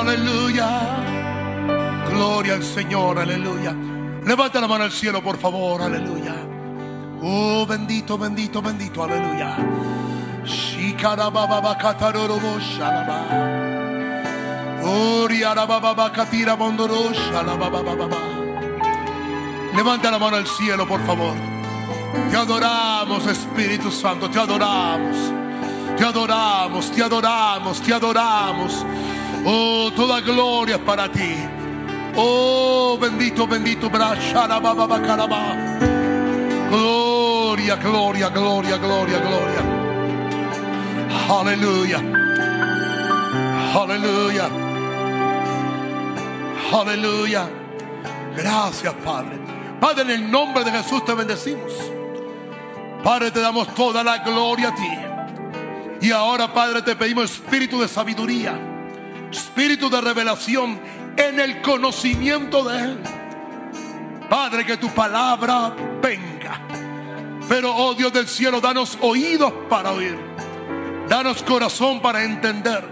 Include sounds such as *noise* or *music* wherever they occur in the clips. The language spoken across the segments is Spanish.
Aleluya. Gloria al Señor, aleluya. Levanta la mano al cielo, por favor, aleluya. Oh, bendito, bendito, bendito, aleluya. Levanta la mano al cielo, por favor. Te adoramos, Espíritu Santo, te adoramos. Te adoramos, te adoramos, te adoramos. Oh, toda gloria es para ti. Oh, bendito, bendito. Gloria, gloria, gloria, gloria, gloria. Aleluya. Aleluya. Aleluya. Gracias, Padre. Padre, en el nombre de Jesús te bendecimos. Padre, te damos toda la gloria a ti. Y ahora, Padre, te pedimos espíritu de sabiduría, espíritu de revelación en el conocimiento de Él. Padre, que tu palabra venga. Pero, oh Dios del cielo, danos oídos para oír. Danos corazón para entender.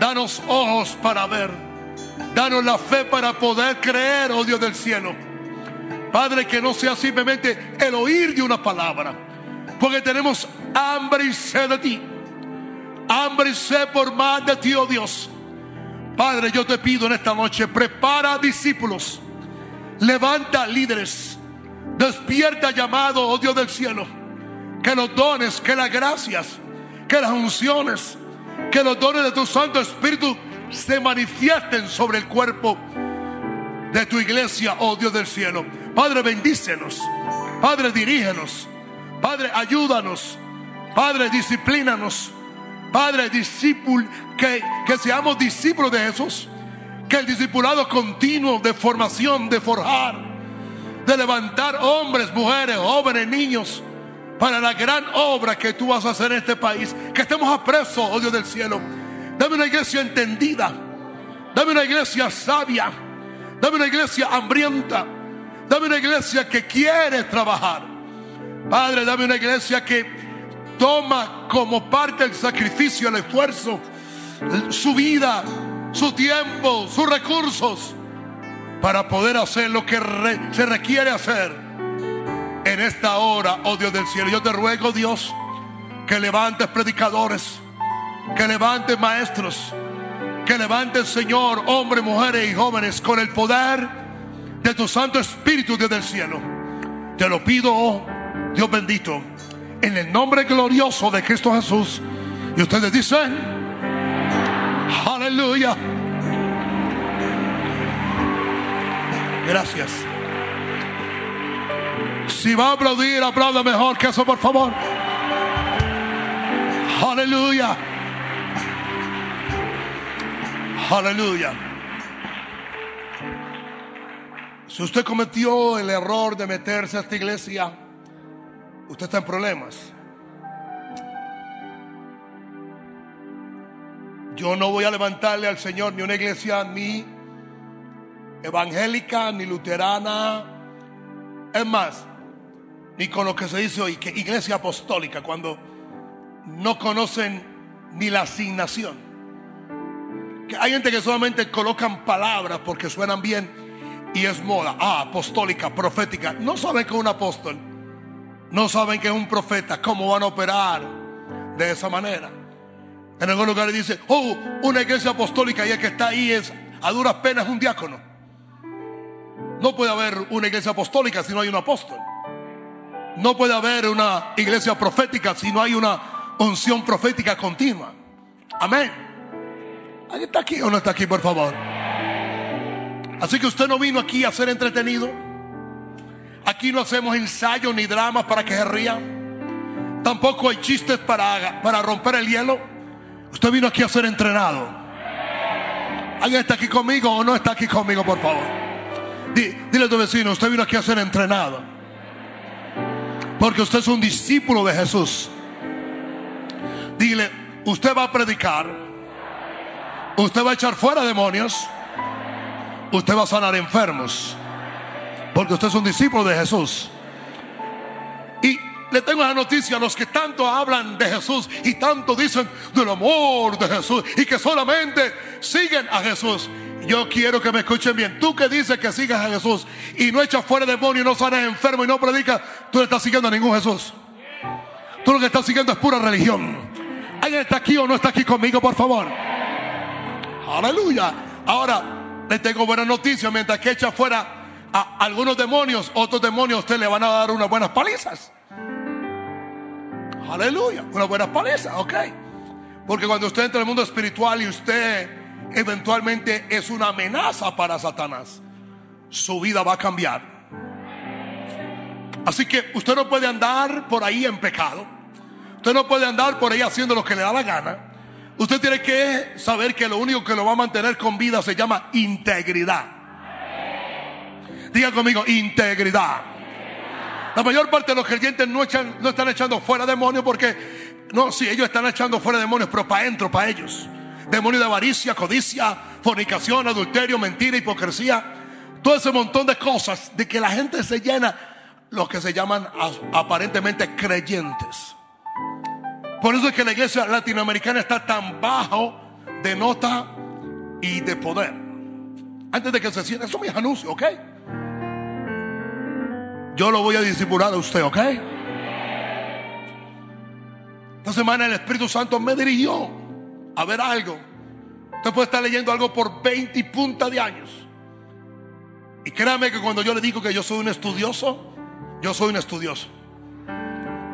Danos ojos para ver. Danos la fe para poder creer, oh Dios del cielo. Padre, que no sea simplemente el oír de una palabra. Porque tenemos hambre y sed de ti. Hambre y sed por más de ti, oh Dios. Padre, yo te pido en esta noche, prepara discípulos. Levanta líderes. Despierta llamado, oh Dios del cielo. Que los dones, que las gracias, que las unciones, que los dones de tu Santo Espíritu se manifiesten sobre el cuerpo de tu iglesia, oh Dios del cielo. Padre, bendícenos. Padre, dirígenos. Padre, ayúdanos. Padre, disciplínanos. Padre, discípulo, que, que seamos discípulos de Jesús. Que el discipulado continuo de formación, de forjar, de levantar hombres, mujeres, jóvenes, niños, para la gran obra que tú vas a hacer en este país. Que estemos apresos, oh Dios del cielo. Dame una iglesia entendida. Dame una iglesia sabia. Dame una iglesia hambrienta. Dame una iglesia que quiere trabajar. Padre, dame una iglesia que toma como parte el sacrificio, el esfuerzo, su vida, su tiempo, sus recursos, para poder hacer lo que se requiere hacer en esta hora, oh Dios del cielo. Yo te ruego, Dios, que levantes predicadores, que levantes maestros, que levantes, Señor, hombres, mujeres y jóvenes con el poder de tu Santo Espíritu, Dios del cielo. Te lo pido, oh Dios bendito, en el nombre glorioso de Cristo Jesús. Y ustedes dicen, aleluya. Gracias. Si va a aplaudir, aplauda mejor que eso, por favor. Aleluya. Aleluya. Si usted cometió el error de meterse a esta iglesia, usted está en problemas. Yo no voy a levantarle al Señor ni una iglesia ni evangélica, ni luterana. Es más, ni con lo que se dice hoy, que iglesia apostólica, cuando no conocen ni la asignación. Que hay gente que solamente colocan palabras porque suenan bien y es moda. Ah, apostólica, profética. No saben que es un apóstol. No saben que es un profeta. ¿Cómo van a operar de esa manera? En algún lugar dice, oh, una iglesia apostólica y el que está ahí es a duras penas un diácono. No puede haber una iglesia apostólica si no hay un apóstol. No puede haber una iglesia profética si no hay una unción profética continua. Amén. ¿Alguien está aquí o no está aquí, por favor? Así que usted no vino aquí a ser entretenido. Aquí no hacemos ensayos ni dramas para que se rían. Tampoco hay chistes para, para romper el hielo. Usted vino aquí a ser entrenado. ¿Alguien está aquí conmigo o no está aquí conmigo, por favor? Di- dile a tu vecino, usted vino aquí a ser entrenado. Porque usted es un discípulo de Jesús. Dile, usted va a predicar. Usted va a echar fuera demonios. Usted va a sanar enfermos. Porque usted es un discípulo de Jesús. Le tengo la noticia a los que tanto hablan de Jesús y tanto dicen del amor de Jesús y que solamente siguen a Jesús. Yo quiero que me escuchen bien. Tú que dices que sigas a Jesús y no echas fuera demonios, no sanes enfermo y no predicas, tú no estás siguiendo a ningún Jesús. Tú lo que estás siguiendo es pura religión. ¿Alguien está aquí o no está aquí conmigo, por favor? Aleluya. Ahora, le tengo buena noticia. Mientras que echa fuera a algunos demonios, otros demonios, usted le van a dar unas buenas palizas. Aleluya. Unas buenas palizas, ok. Porque cuando usted entra en el mundo espiritual y usted eventualmente es una amenaza para Satanás, su vida va a cambiar. Así que usted no puede andar por ahí en pecado. Usted no puede andar por ahí haciendo lo que le da la gana. Usted tiene que saber que lo único que lo va a mantener con vida se llama integridad. Diga conmigo, integridad. La mayor parte de los creyentes no, están echando fuera demonios porque, no, sí, ellos están echando fuera demonios, pero para adentro, para ellos. Demonios de avaricia, codicia, fornicación, adulterio, mentira, hipocresía. Todo ese montón de cosas de que la gente se llena, los que se llaman aparentemente creyentes. Por eso es que la iglesia latinoamericana está tan bajo de nota y de poder. Antes de que se sienta, eso es mi anuncio, ¿ok? Yo lo voy a disipular a usted, ¿ok? Esta semana el Espíritu Santo me dirigió a ver algo. Usted puede estar leyendo algo por 20 y punta de años. Y créame que cuando yo le digo que yo soy un estudioso, yo soy un estudioso.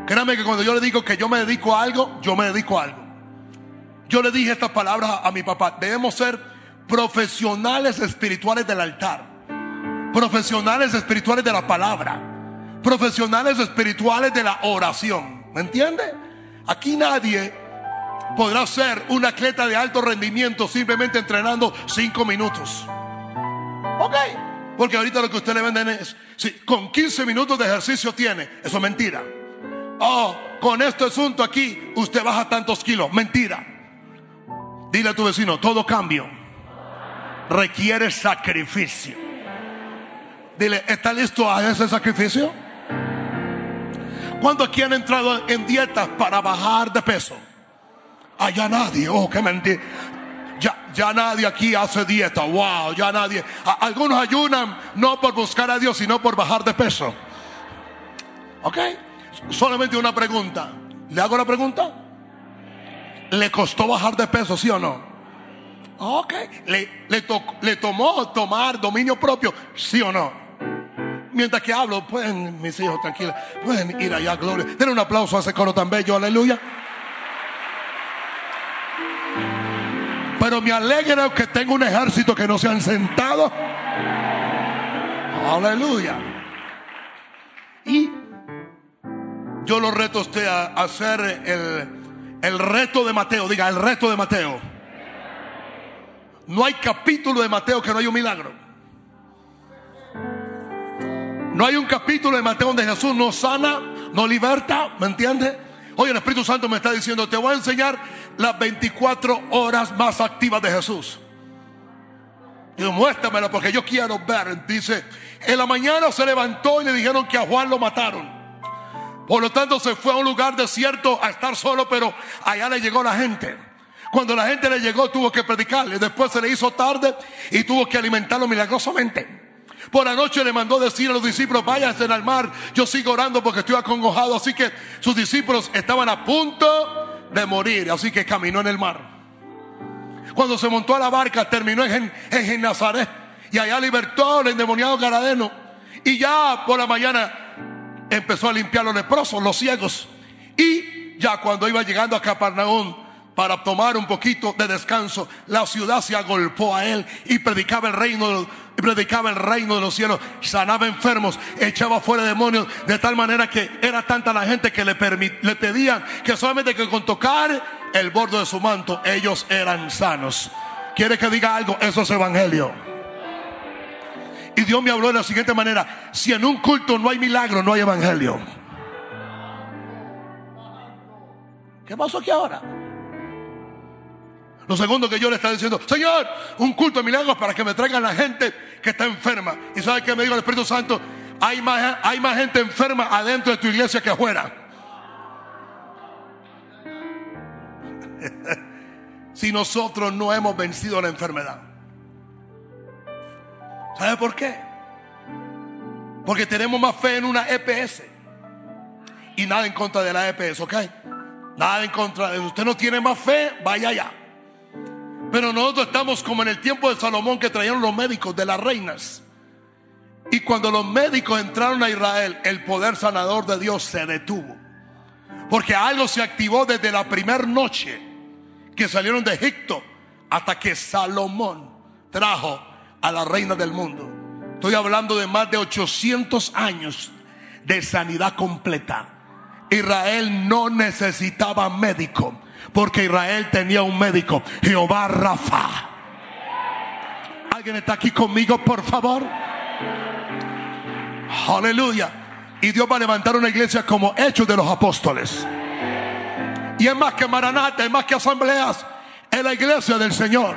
Créame que cuando yo le digo que yo me dedico a algo, yo me dedico a algo. Yo le dije estas palabras a mi papá. Debemos ser profesionales espirituales del altar. Profesionales espirituales de la palabra. Profesionales espirituales de la oración. ¿Me entiende? Aquí nadie podrá ser un atleta de alto rendimiento simplemente entrenando cinco minutos. Ok. Porque ahorita lo que usted le venden es, si con 15 minutos de ejercicio tiene, eso es mentira. Oh, con este asunto aquí, usted baja tantos kilos. Mentira. Dile a tu vecino, todo cambio requiere sacrificio. Dile, ¿está listo a ese sacrificio? ¿Cuántos aquí han entrado en dietas para bajar de peso? Allá nadie, oh, qué mentira. Ya, ya nadie aquí hace dieta, wow, ya nadie. algunos ayunan no por buscar a Dios, sino por bajar de peso. ¿Ok? Solamente una pregunta. ¿Le hago la pregunta? ¿Le costó bajar de peso, sí o no? Ok. ¿Le, le, le tomó tomar dominio propio, sí o no? Mientras que hablo, pueden, mis hijos, tranquilos, pueden ir allá, gloria. Denle un aplauso a ese coro tan bello, aleluya. Pero me alegra que tengo un ejército que no se han sentado. Aleluya. Y yo lo reto a usted a hacer el, el reto de Mateo. Diga, el reto de Mateo. No hay capítulo de Mateo que no haya un milagro. No hay un capítulo de Mateo donde Jesús nos sana, nos liberta, ¿me entiende? Hoy el Espíritu Santo me está diciendo, te voy a enseñar las 24 horas más activas de Jesús. Y muéstramelo porque yo quiero ver. Dice, en la mañana se levantó y le dijeron que a Juan lo mataron. Por lo tanto, se fue a un lugar desierto a estar solo, pero allá le llegó la gente. Cuando la gente le llegó, tuvo que predicarle. Después se le hizo tarde y tuvo que alimentarlo milagrosamente. Por la noche le mandó decir a los discípulos, váyanse al mar, yo sigo orando porque estoy acongojado. Así que sus discípulos estaban a punto de morir, así que caminó en el mar. Cuando se montó a la barca, terminó en, en Nazaret y allá libertó al endemoniado Garadeno. Y ya por la mañana empezó a limpiar los leprosos, los ciegos. Y ya cuando iba llegando a Capernaum para tomar un poquito de descanso, la ciudad se agolpó a él y predicaba el reino, predicaba el reino de los cielos, sanaba enfermos, echaba fuera demonios, de tal manera que era tanta la gente que le, le pedían que solamente que con tocar el borde de su manto ellos eran sanos. ¿Quiere que diga algo? Eso es evangelio. Y Dios me habló de la siguiente manera, si en un culto no hay milagro, no hay evangelio. ¿Qué pasó aquí ahora? Lo segundo que yo le estaba diciendo, Señor, un culto de milagros para que me traigan la gente que está enferma. ¿Y sabe qué me dijo el Espíritu Santo? Hay más, hay más gente enferma adentro de tu iglesia que afuera. *laughs* si nosotros no hemos vencido la enfermedad. ¿Sabe por qué? Porque tenemos más fe en una EPS. Y nada en contra de la EPS, ¿ok? Nada en contra de... Usted no tiene más fe, vaya allá. Pero nosotros estamos como en el tiempo de Salomón que trajeron los médicos de las reinas. Y cuando los médicos entraron a Israel, el poder sanador de Dios se detuvo. Porque algo se activó desde la primera noche que salieron de Egipto hasta que Salomón trajo a la reina del mundo. Estoy hablando de más de 800 años de sanidad completa. Israel no necesitaba médico, porque Israel tenía un médico, Jehová Rafa. ¿Alguien está aquí conmigo, por favor? Aleluya. Y Dios va a levantar una iglesia como Hechos de los Apóstoles. Y es más que Maranata, es más que asambleas. Es la iglesia del Señor.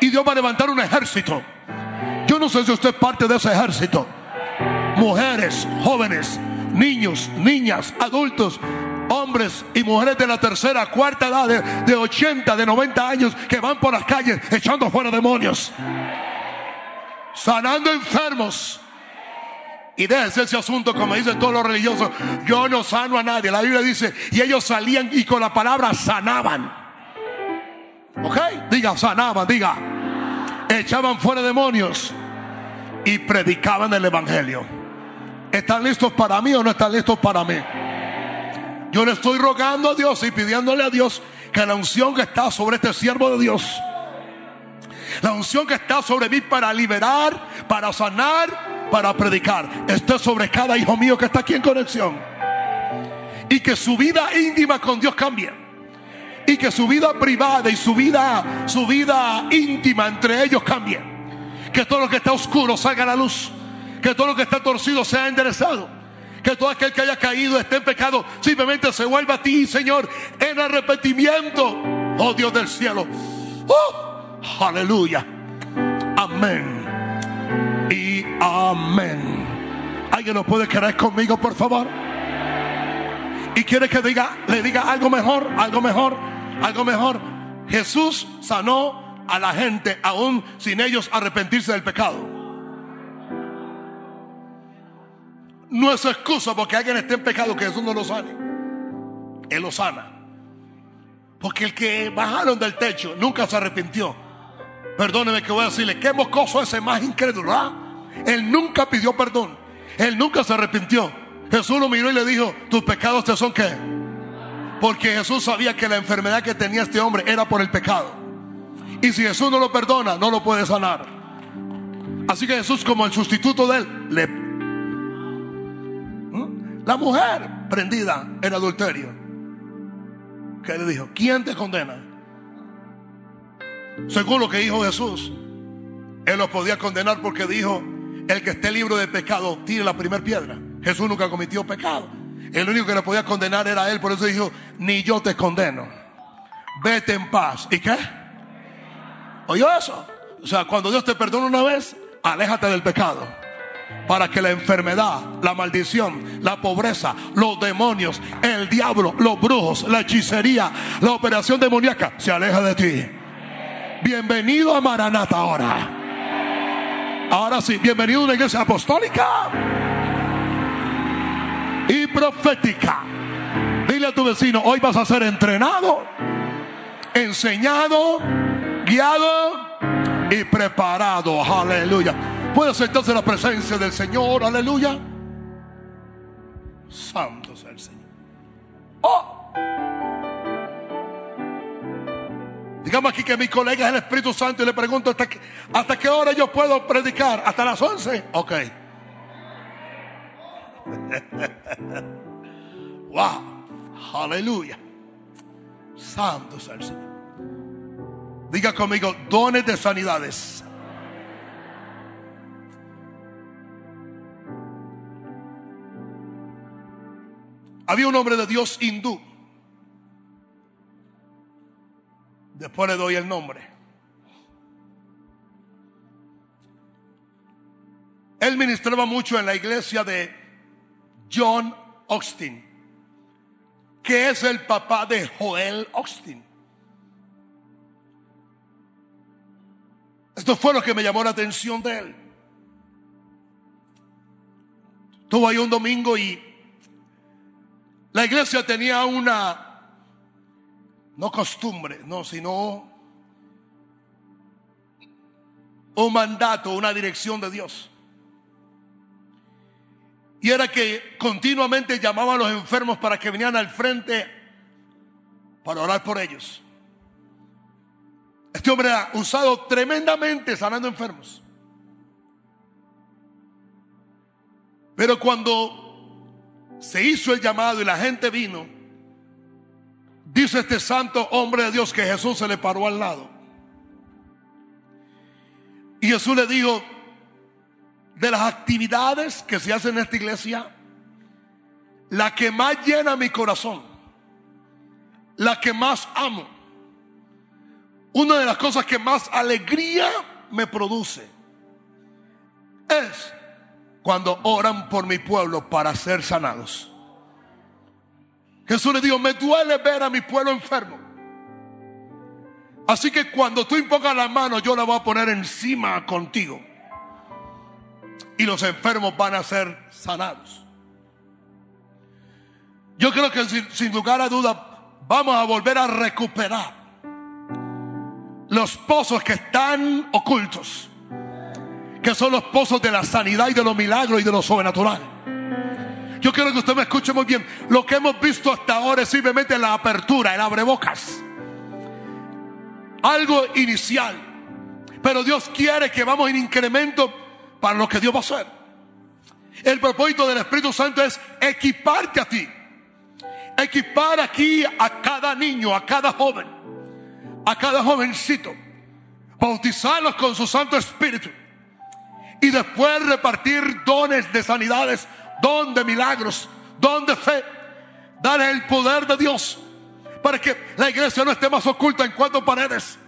Y Dios va a levantar un ejército. Yo no sé si usted es parte de ese ejército. Mujeres, jóvenes, niños, niñas, adultos, hombres y mujeres de la tercera, cuarta edad, de, de 80, de 90 años, que van por las calles echando fuera demonios, sanando enfermos. Y déjese ese asunto, como dicen todos los religiosos, yo no sano a nadie. La Biblia dice, y ellos salían y con la palabra sanaban. ¿Ok? Diga, sanaban, diga. Echaban fuera demonios y predicaban el Evangelio. ¿Están listos para mí o no están listos para mí? Yo le estoy rogando a Dios y pidiéndole a Dios que la unción que está sobre este siervo de Dios, la unción que está sobre mí para liberar, para sanar, para predicar, esté sobre cada hijo mío que está aquí en conexión. Y que su vida íntima con Dios cambie. Y que su vida privada y su vida, su vida íntima entre ellos cambie. Que todo lo que está oscuro salga a la luz. Que todo lo que está torcido sea enderezado. Que todo aquel que haya caído, esté en pecado, simplemente se vuelva a ti, Señor, en arrepentimiento. Oh Dios del cielo. Oh, aleluya. Amén. Y amén. ¿Alguien lo puede creer conmigo, por favor? Y quiere que diga, le diga algo mejor, algo mejor, algo mejor. Jesús sanó a la gente aún sin ellos arrepentirse del pecado. No es excusa porque alguien esté en pecado que Jesús no lo sane. Él lo sana. Porque el que bajaron del techo nunca se arrepintió. Perdóneme que voy a decirle, qué mocoso ese más incrédulo. ¿ah? Él nunca pidió perdón. Él nunca se arrepintió. Jesús lo miró y le dijo, tus pecados te son qué. Porque Jesús sabía que la enfermedad que tenía este hombre era por el pecado. Y si Jesús no lo perdona, no lo puede sanar. Así que Jesús como el sustituto de él, le la mujer prendida en adulterio. ¿Qué le dijo? ¿Quién te condena? Según lo que dijo Jesús, él lo podía condenar porque dijo, el que esté libre de pecado, tire la primera piedra. Jesús nunca cometió pecado. El único que le podía condenar era él, por eso dijo, ni yo te condeno. Vete en paz. ¿Y qué? ¿Oyó eso? O sea, cuando Dios te perdona una vez, aléjate del pecado para que la enfermedad, la maldición, la pobreza, los demonios, el diablo, los brujos, la hechicería, la operación demoníaca se aleja de ti. Bienvenido a Maranata ahora. Ahora sí, bienvenido a una iglesia apostólica y profética. Dile a tu vecino, hoy vas a ser entrenado, enseñado, guiado y preparado. Aleluya. Puede sentarse la presencia del Señor. Aleluya. Santo sea el Señor. Oh. Digamos aquí que mi colega es el Espíritu Santo y le pregunto hasta, hasta qué hora yo puedo predicar. ¿Hasta las 11? Ok. *laughs* wow. Aleluya. Santo sea el Señor. Diga conmigo, dones de sanidades. Había un hombre de Dios hindú. Después le doy el nombre. Él ministraba mucho en la iglesia de John Austin, que es el papá de Joel Austin. Esto fue lo que me llamó la atención de él. Estuvo ahí un domingo y la iglesia tenía una, no costumbre, no, sino un mandato, una dirección de Dios. Y era que continuamente llamaban a los enfermos para que vinieran al frente para orar por ellos. Este hombre ha usado tremendamente sanando enfermos. Pero cuando se hizo el llamado y la gente vino, dice este santo hombre de Dios que Jesús se le paró al lado. Y Jesús le dijo, de las actividades que se hacen en esta iglesia, la que más llena mi corazón, la que más amo, una de las cosas que más alegría me produce, es cuando oran por mi pueblo para ser sanados. Jesús le dijo, me duele ver a mi pueblo enfermo. Así que cuando tú impongas la mano, yo la voy a poner encima contigo. Y los enfermos van a ser sanados. Yo creo que sin, sin lugar a duda vamos a volver a recuperar los pozos que están ocultos que son los pozos de la sanidad y de los milagros y de lo sobrenatural. Yo quiero que usted me escuche muy bien. Lo que hemos visto hasta ahora es simplemente la apertura, el abrebocas. Algo inicial. Pero Dios quiere que vamos en incremento para lo que Dios va a hacer. El propósito del Espíritu Santo es equiparte a ti. Equipar aquí a cada niño, a cada joven, a cada jovencito. Bautizarlos con su Santo Espíritu y después repartir dones de sanidades, don de milagros, don de fe. Dar el poder de Dios para que la iglesia no esté más oculta en cuatro paredes,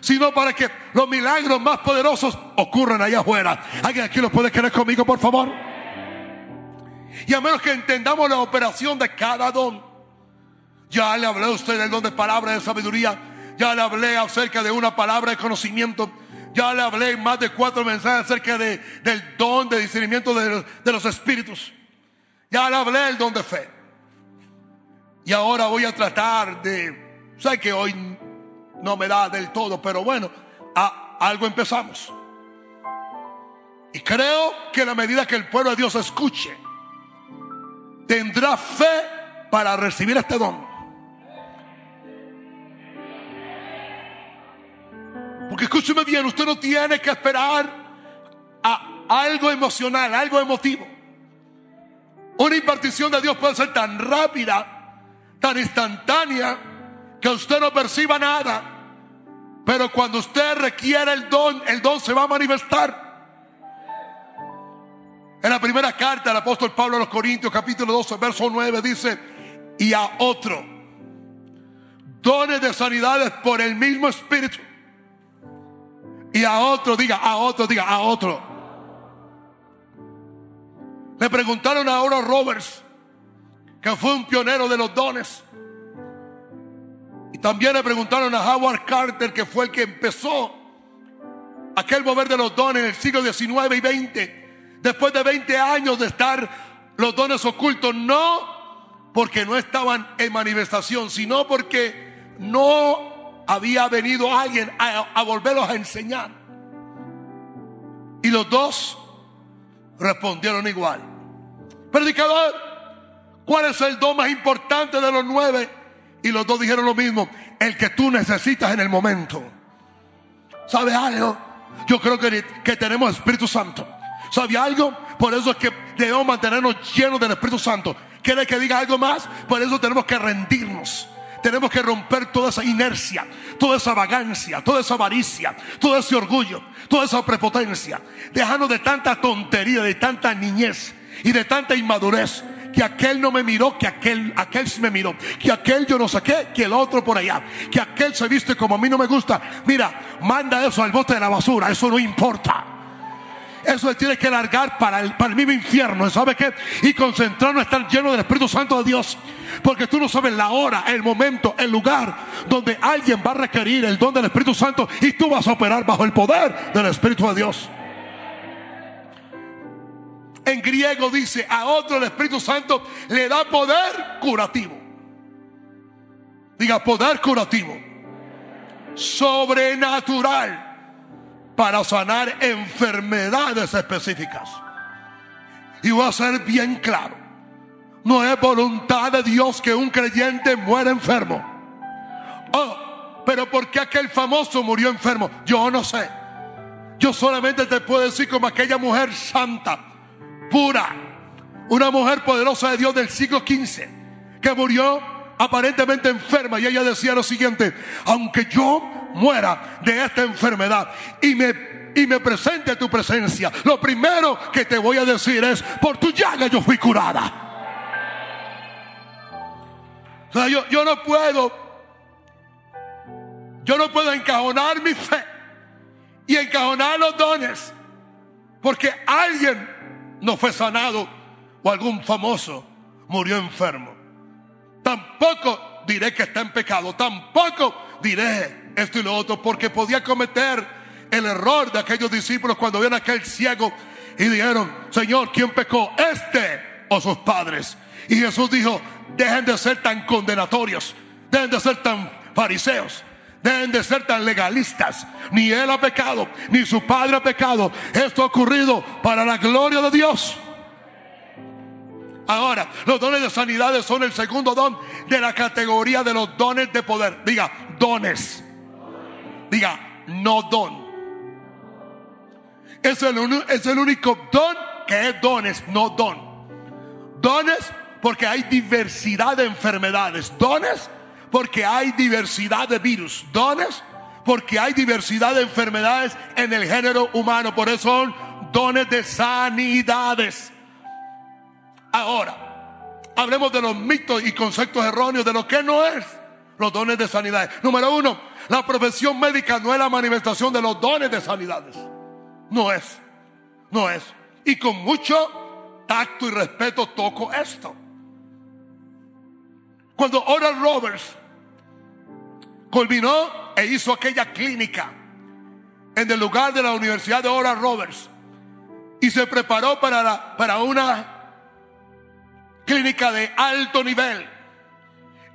sino para que los milagros más poderosos ocurran allá afuera. ¿Alguien aquí lo puede creer conmigo, por favor? Y a menos que entendamos la operación de cada don. Ya le hablé a usted del don de palabra de sabiduría. Ya le hablé acerca de una palabra de conocimiento. Ya le hablé más de cuatro mensajes acerca de, del don de discernimiento de, de los espíritus. Ya le hablé del don de fe. Y ahora voy a tratar de, sé que hoy no me da del todo, pero bueno, algo empezamos. Y creo que la medida que el pueblo de Dios escuche, tendrá fe para recibir este don. Porque escúcheme bien, usted no tiene que esperar a algo emocional, algo emotivo. Una impartición de Dios puede ser tan rápida, tan instantánea, que usted no perciba nada. Pero cuando usted requiere el don, el don se va a manifestar. En la primera carta del apóstol Pablo a los Corintios, capítulo 12, verso 9, dice, y a otro, dones de sanidades por el mismo Espíritu y a otro, diga, a otro, diga, a otro. Le preguntaron a Oro Roberts, que fue un pionero de los dones. Y también le preguntaron a Howard Carter, que fue el que empezó aquel mover de los dones en el siglo XIX y XX. Después de 20 años de estar los dones ocultos, no porque no estaban en manifestación, sino porque no había venido alguien a, volverlos a enseñar. Y los dos respondieron igual. Predicador, ¿cuál es el don más importante de los nueve? Y los dos dijeron lo mismo, el que tú necesitas en el momento. ¿Sabe algo? Yo creo que, que tenemos Espíritu Santo. ¿Sabe algo? Por eso es que debemos mantenernos llenos del Espíritu Santo. ¿Quiere que diga algo más? Por eso tenemos que rendirnos. Tenemos que romper toda esa inercia, toda esa vagancia, toda esa avaricia, todo ese orgullo, toda esa prepotencia. Dejarnos de tanta tontería, de tanta niñez y de tanta inmadurez. Que aquel no me miró, que aquel, aquel me miró. Que aquel yo no saqué, que el otro por allá. Que aquel se viste como a mí no me gusta. Mira, manda eso al bote de la basura, eso no importa. Eso tiene que largar para el, para el mismo infierno. ¿Sabe qué? Y concentrarnos en estar lleno del Espíritu Santo de Dios. Porque tú no sabes la hora, el momento, el lugar donde alguien va a requerir el don del Espíritu Santo y tú vas a operar bajo el poder del Espíritu de Dios. En griego dice, a otro el Espíritu Santo le da poder curativo. Diga, poder curativo. Sobrenatural para sanar enfermedades específicas. Y voy a ser bien claro. No es voluntad de Dios que un creyente muera enfermo. Oh, pero ¿por qué aquel famoso murió enfermo? Yo no sé. Yo solamente te puedo decir como aquella mujer santa, pura, una mujer poderosa de Dios del siglo XV, que murió aparentemente enferma y ella decía lo siguiente, aunque yo muera de esta enfermedad y me, y me presente tu presencia, lo primero que te voy a decir es, por tu llaga yo fui curada. O sea, yo, yo no puedo, yo no puedo encajonar mi fe y encajonar los dones porque alguien no fue sanado o algún famoso murió enfermo. Tampoco diré que está en pecado, tampoco diré esto y lo otro, porque podía cometer el error de aquellos discípulos cuando vieron a aquel ciego y dijeron, Señor, ¿quién pecó? ¿Este o sus padres? Y Jesús dijo, dejen de ser tan condenatorios, dejen de ser tan fariseos, dejen de ser tan legalistas. Ni él ha pecado, ni su padre ha pecado. Esto ha ocurrido para la gloria de Dios. Ahora, los dones de sanidades son el segundo don de la categoría de los dones de poder. Diga, dones. Diga, no don. Es el, es el único don que es dones, no don. Dones porque hay diversidad de enfermedades. Dones porque hay diversidad de virus. Dones porque hay diversidad de enfermedades en el género humano. Por eso son dones de sanidades. Ahora, hablemos de los mitos y conceptos erróneos de lo que no es los dones de sanidades. Número uno, la profesión médica no es la manifestación de los dones de sanidades. No es. No es. Y con mucho tacto y respeto toco esto. Cuando Oral Roberts culminó e hizo aquella clínica en el lugar de la Universidad de Oral Roberts y se preparó para, para una clínica de alto nivel.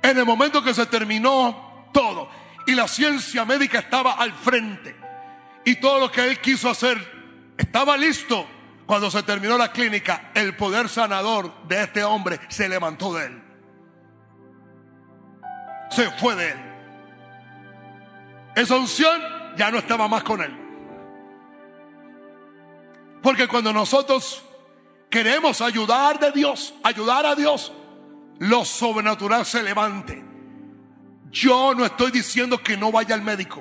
En el momento que se terminó todo, y la ciencia médica estaba al frente. Y todo lo que él quiso hacer estaba listo. Cuando se terminó la clínica, el poder sanador de este hombre se levantó de él. Se fue de él. Esa unción ya no estaba más con él. Porque cuando nosotros queremos ayudar de Dios, ayudar a Dios, lo sobrenatural se levante. Yo no estoy diciendo que no vaya al médico.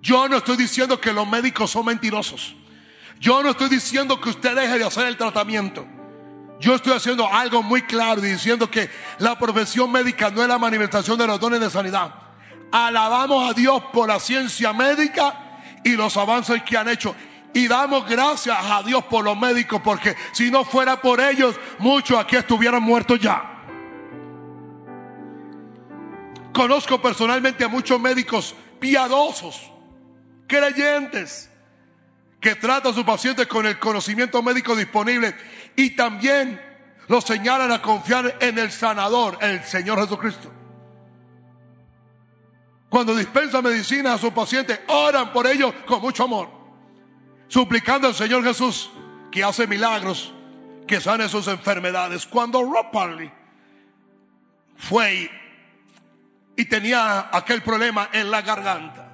Yo no estoy diciendo que los médicos son mentirosos. Yo no estoy diciendo que usted deje de hacer el tratamiento. Yo estoy haciendo algo muy claro diciendo que la profesión médica no es la manifestación de los dones de sanidad. Alabamos a Dios por la ciencia médica y los avances que han hecho. Y damos gracias a Dios por los médicos porque si no fuera por ellos, muchos aquí estuvieran muertos ya. Conozco personalmente a muchos médicos piadosos, creyentes, que tratan a sus pacientes con el conocimiento médico disponible y también los señalan a confiar en el sanador, el Señor Jesucristo. Cuando dispensa medicina a sus pacientes, oran por ellos con mucho amor, suplicando al Señor Jesús que hace milagros, que sane sus enfermedades. Cuando Rob fue y tenía aquel problema en la garganta.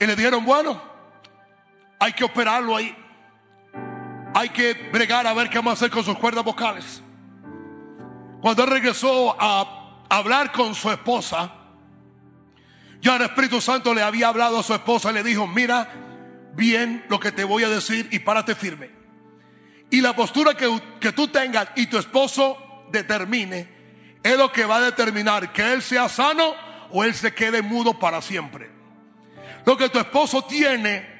Y le dijeron, bueno, hay que operarlo ahí. Hay que bregar a ver qué vamos a hacer con sus cuerdas vocales. Cuando él regresó a hablar con su esposa, ya el Espíritu Santo le había hablado a su esposa y le dijo, mira bien lo que te voy a decir y párate firme. Y la postura que, que tú tengas y tu esposo determine es lo que va a determinar que él sea sano o él se quede mudo para siempre. Lo que tu esposo tiene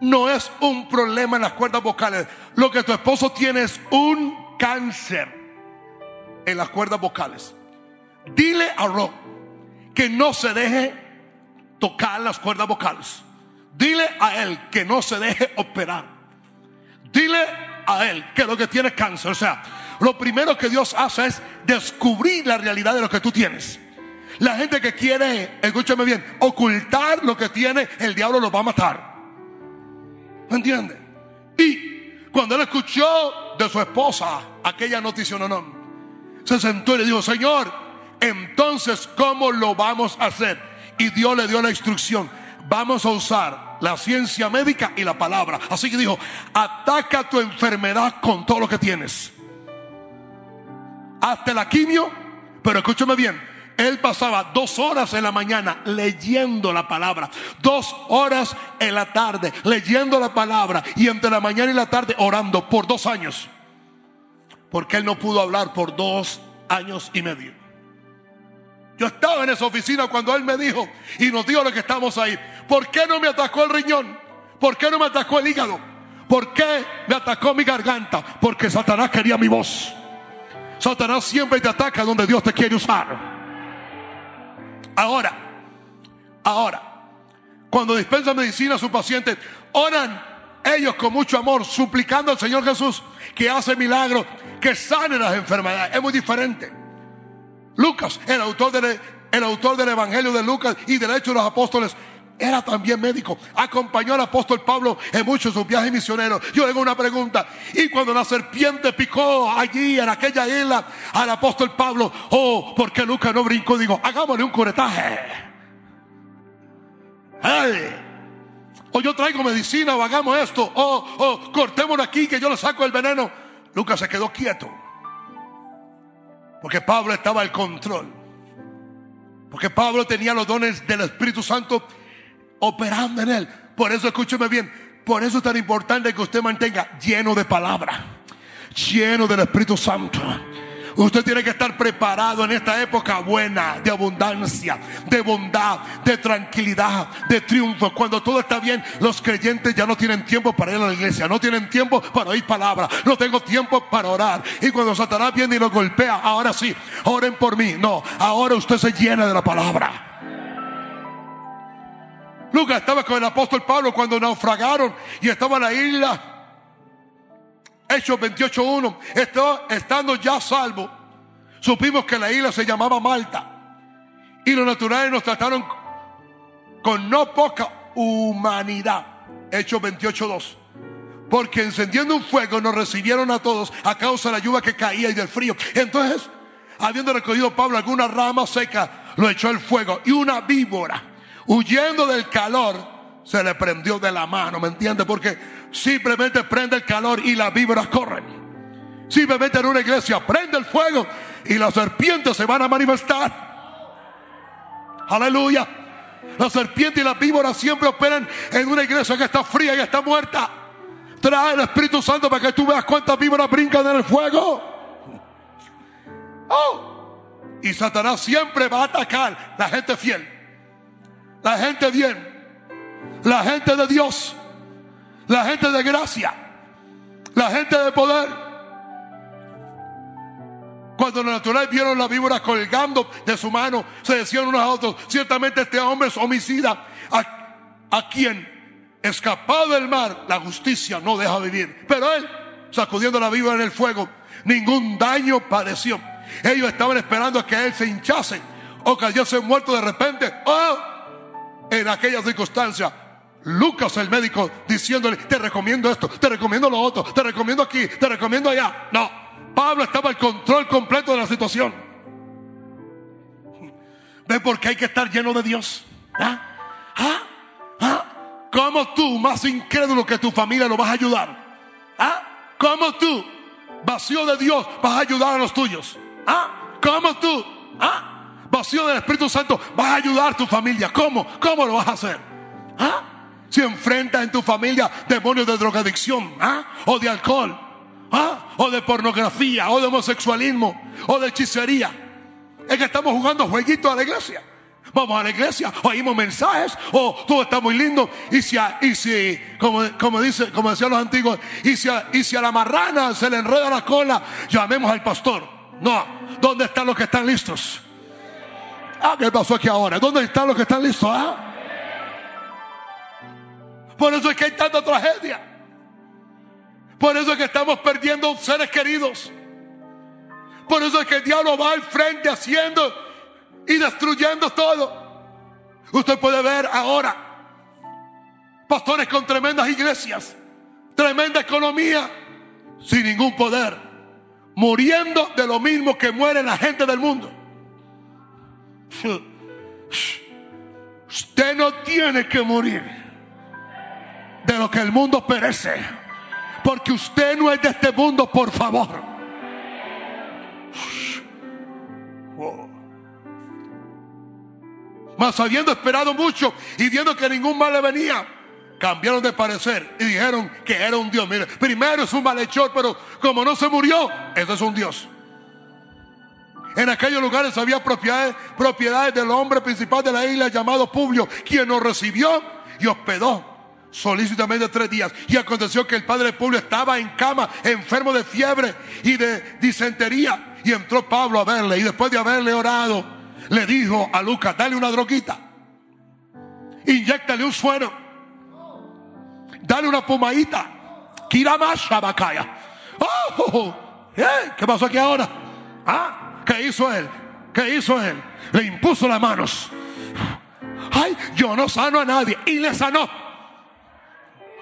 no es un problema en las cuerdas vocales. Lo que tu esposo tiene es un cáncer en las cuerdas vocales. Dile a Rob que no se deje tocar las cuerdas vocales. Dile a él que no se deje operar. Dile a él que lo que tiene es cáncer. O sea, lo primero que Dios hace es descubrir la realidad de lo que tú tienes. La gente que quiere, escúchame bien, ocultar lo que tiene, el diablo lo va a matar. ¿Me entiende? Y cuando él escuchó de su esposa aquella noticia, no, no, se sentó y le dijo, Señor, entonces, ¿cómo lo vamos a hacer? Y Dios le dio la instrucción. Vamos a usar la ciencia médica y la palabra. Así que dijo, ataca tu enfermedad con todo lo que tienes. Hasta la quimio, pero escúchame bien, él pasaba dos horas en la mañana leyendo la palabra, dos horas en la tarde leyendo la palabra y entre la mañana y la tarde orando por dos años. Porque él no pudo hablar por dos años y medio. Yo estaba en esa oficina cuando él me dijo y nos dijo lo que estamos ahí. ¿Por qué no me atacó el riñón? ¿Por qué no me atacó el hígado? ¿Por qué me atacó mi garganta? Porque Satanás quería mi voz. Satanás siempre te ataca donde Dios te quiere usar. Ahora, ahora, cuando dispensa medicina a su paciente, oran ellos con mucho amor, suplicando al Señor Jesús que hace milagros, que sane las enfermedades. Es muy diferente. Lucas, el autor del, el autor del Evangelio de Lucas y del Hecho de los Apóstoles, era también médico. Acompañó al apóstol Pablo en muchos de sus viajes misioneros. Yo tengo una pregunta. Y cuando la serpiente picó allí en aquella isla al apóstol Pablo, oh, ¿por qué Lucas no brincó? Digo, hagámosle un curetaje. O yo traigo medicina o hagamos esto. O, o cortémoslo aquí que yo le saco el veneno. Lucas se quedó quieto. Porque Pablo estaba al control. Porque Pablo tenía los dones del Espíritu Santo operando en él. Por eso escúcheme bien, por eso es tan importante que usted mantenga lleno de palabra, lleno del Espíritu Santo. Usted tiene que estar preparado en esta época buena, de abundancia, de bondad, de tranquilidad, de triunfo. Cuando todo está bien, los creyentes ya no tienen tiempo para ir a la iglesia, no tienen tiempo para oír palabra, no tengo tiempo para orar. Y cuando Satanás viene y nos golpea, ahora sí, oren por mí. No, ahora usted se llena de la palabra. Lucas estaba con el apóstol Pablo cuando naufragaron y estaba en la isla. Hechos 28.1. Estando ya salvo, supimos que la isla se llamaba Malta. Y los naturales nos trataron con no poca humanidad. Hechos 28.2. Porque encendiendo un fuego nos recibieron a todos a causa de la lluvia que caía y del frío. Entonces, habiendo recogido Pablo alguna rama seca, lo echó el fuego y una víbora huyendo del calor, se le prendió de la mano, ¿me entiende? Porque simplemente prende el calor y las víboras corren. Simplemente en una iglesia prende el fuego y las serpientes se van a manifestar. Aleluya. Las serpientes y las víboras siempre operan en una iglesia que está fría y está muerta. Trae el Espíritu Santo para que tú veas cuántas víboras brincan en el fuego. Oh. Y Satanás siempre va a atacar la gente fiel la gente bien, la gente de Dios, la gente de gracia, la gente de poder. Cuando los naturales vieron la víbora colgando de su mano, se decían unos a otros, ciertamente este hombre es homicida, a, a quien escapado del mar, la justicia no deja vivir. Pero él, sacudiendo la víbora en el fuego, ningún daño padeció. Ellos estaban esperando a que él se hinchase o cayese muerto de repente. ¡Oh! En aquella circunstancia. Lucas el médico diciéndole, te recomiendo esto, te recomiendo lo otro, te recomiendo aquí, te recomiendo allá. No, Pablo estaba al control completo de la situación. ¿Ven por qué hay que estar lleno de Dios? ¿Ah? ¿Ah? ¿Ah? ¿Cómo tú, más incrédulo que tu familia, lo vas a ayudar? ¿Ah? ¿Cómo tú, vacío de Dios, vas a ayudar a los tuyos? ¿Ah? ¿Cómo tú? ¿Ah? Vacío del Espíritu Santo, vas a ayudar a tu familia. ¿Cómo? ¿Cómo lo vas a hacer? ¿Ah? Si enfrentas en tu familia demonios de drogadicción, ¿ah? o de alcohol, ¿ah? o de pornografía, o de homosexualismo, o de hechicería. Es que estamos jugando jueguitos a la iglesia. Vamos a la iglesia, oímos mensajes, o todo está muy lindo. Y si, y si como, como, dice, como decían los antiguos, y si, y si a la marrana se le enreda la cola, llamemos al pastor. No, ¿dónde están los que están listos? Ah, ¿qué pasó aquí ahora? ¿Dónde están los que están listos? Ah? Por eso es que hay tanta tragedia. Por eso es que estamos perdiendo seres queridos. Por eso es que el diablo va al frente haciendo y destruyendo todo. Usted puede ver ahora pastores con tremendas iglesias, tremenda economía, sin ningún poder, muriendo de lo mismo que muere la gente del mundo. Usted no tiene que morir de lo que el mundo perece, porque usted no es de este mundo, por favor. Mas habiendo esperado mucho y viendo que ningún mal le venía, cambiaron de parecer y dijeron que era un Dios. Mire, primero es un malhechor, pero como no se murió, ese es un Dios. En aquellos lugares había propiedades, propiedades del hombre principal de la isla llamado Publio, quien nos recibió y hospedó solícitamente tres días. Y aconteció que el padre de Publio estaba en cama, enfermo de fiebre y de disentería. Y entró Pablo a verle y después de haberle orado, le dijo a Lucas, dale una droguita, inyectale un suero, dale una pomadita, Kiramasha Bakaya. Oh, ¿Qué pasó aquí ahora? ¿Ah? ¿Qué hizo él? ¿Qué hizo él? Le impuso las manos. Ay, yo no sano a nadie. Y le sanó.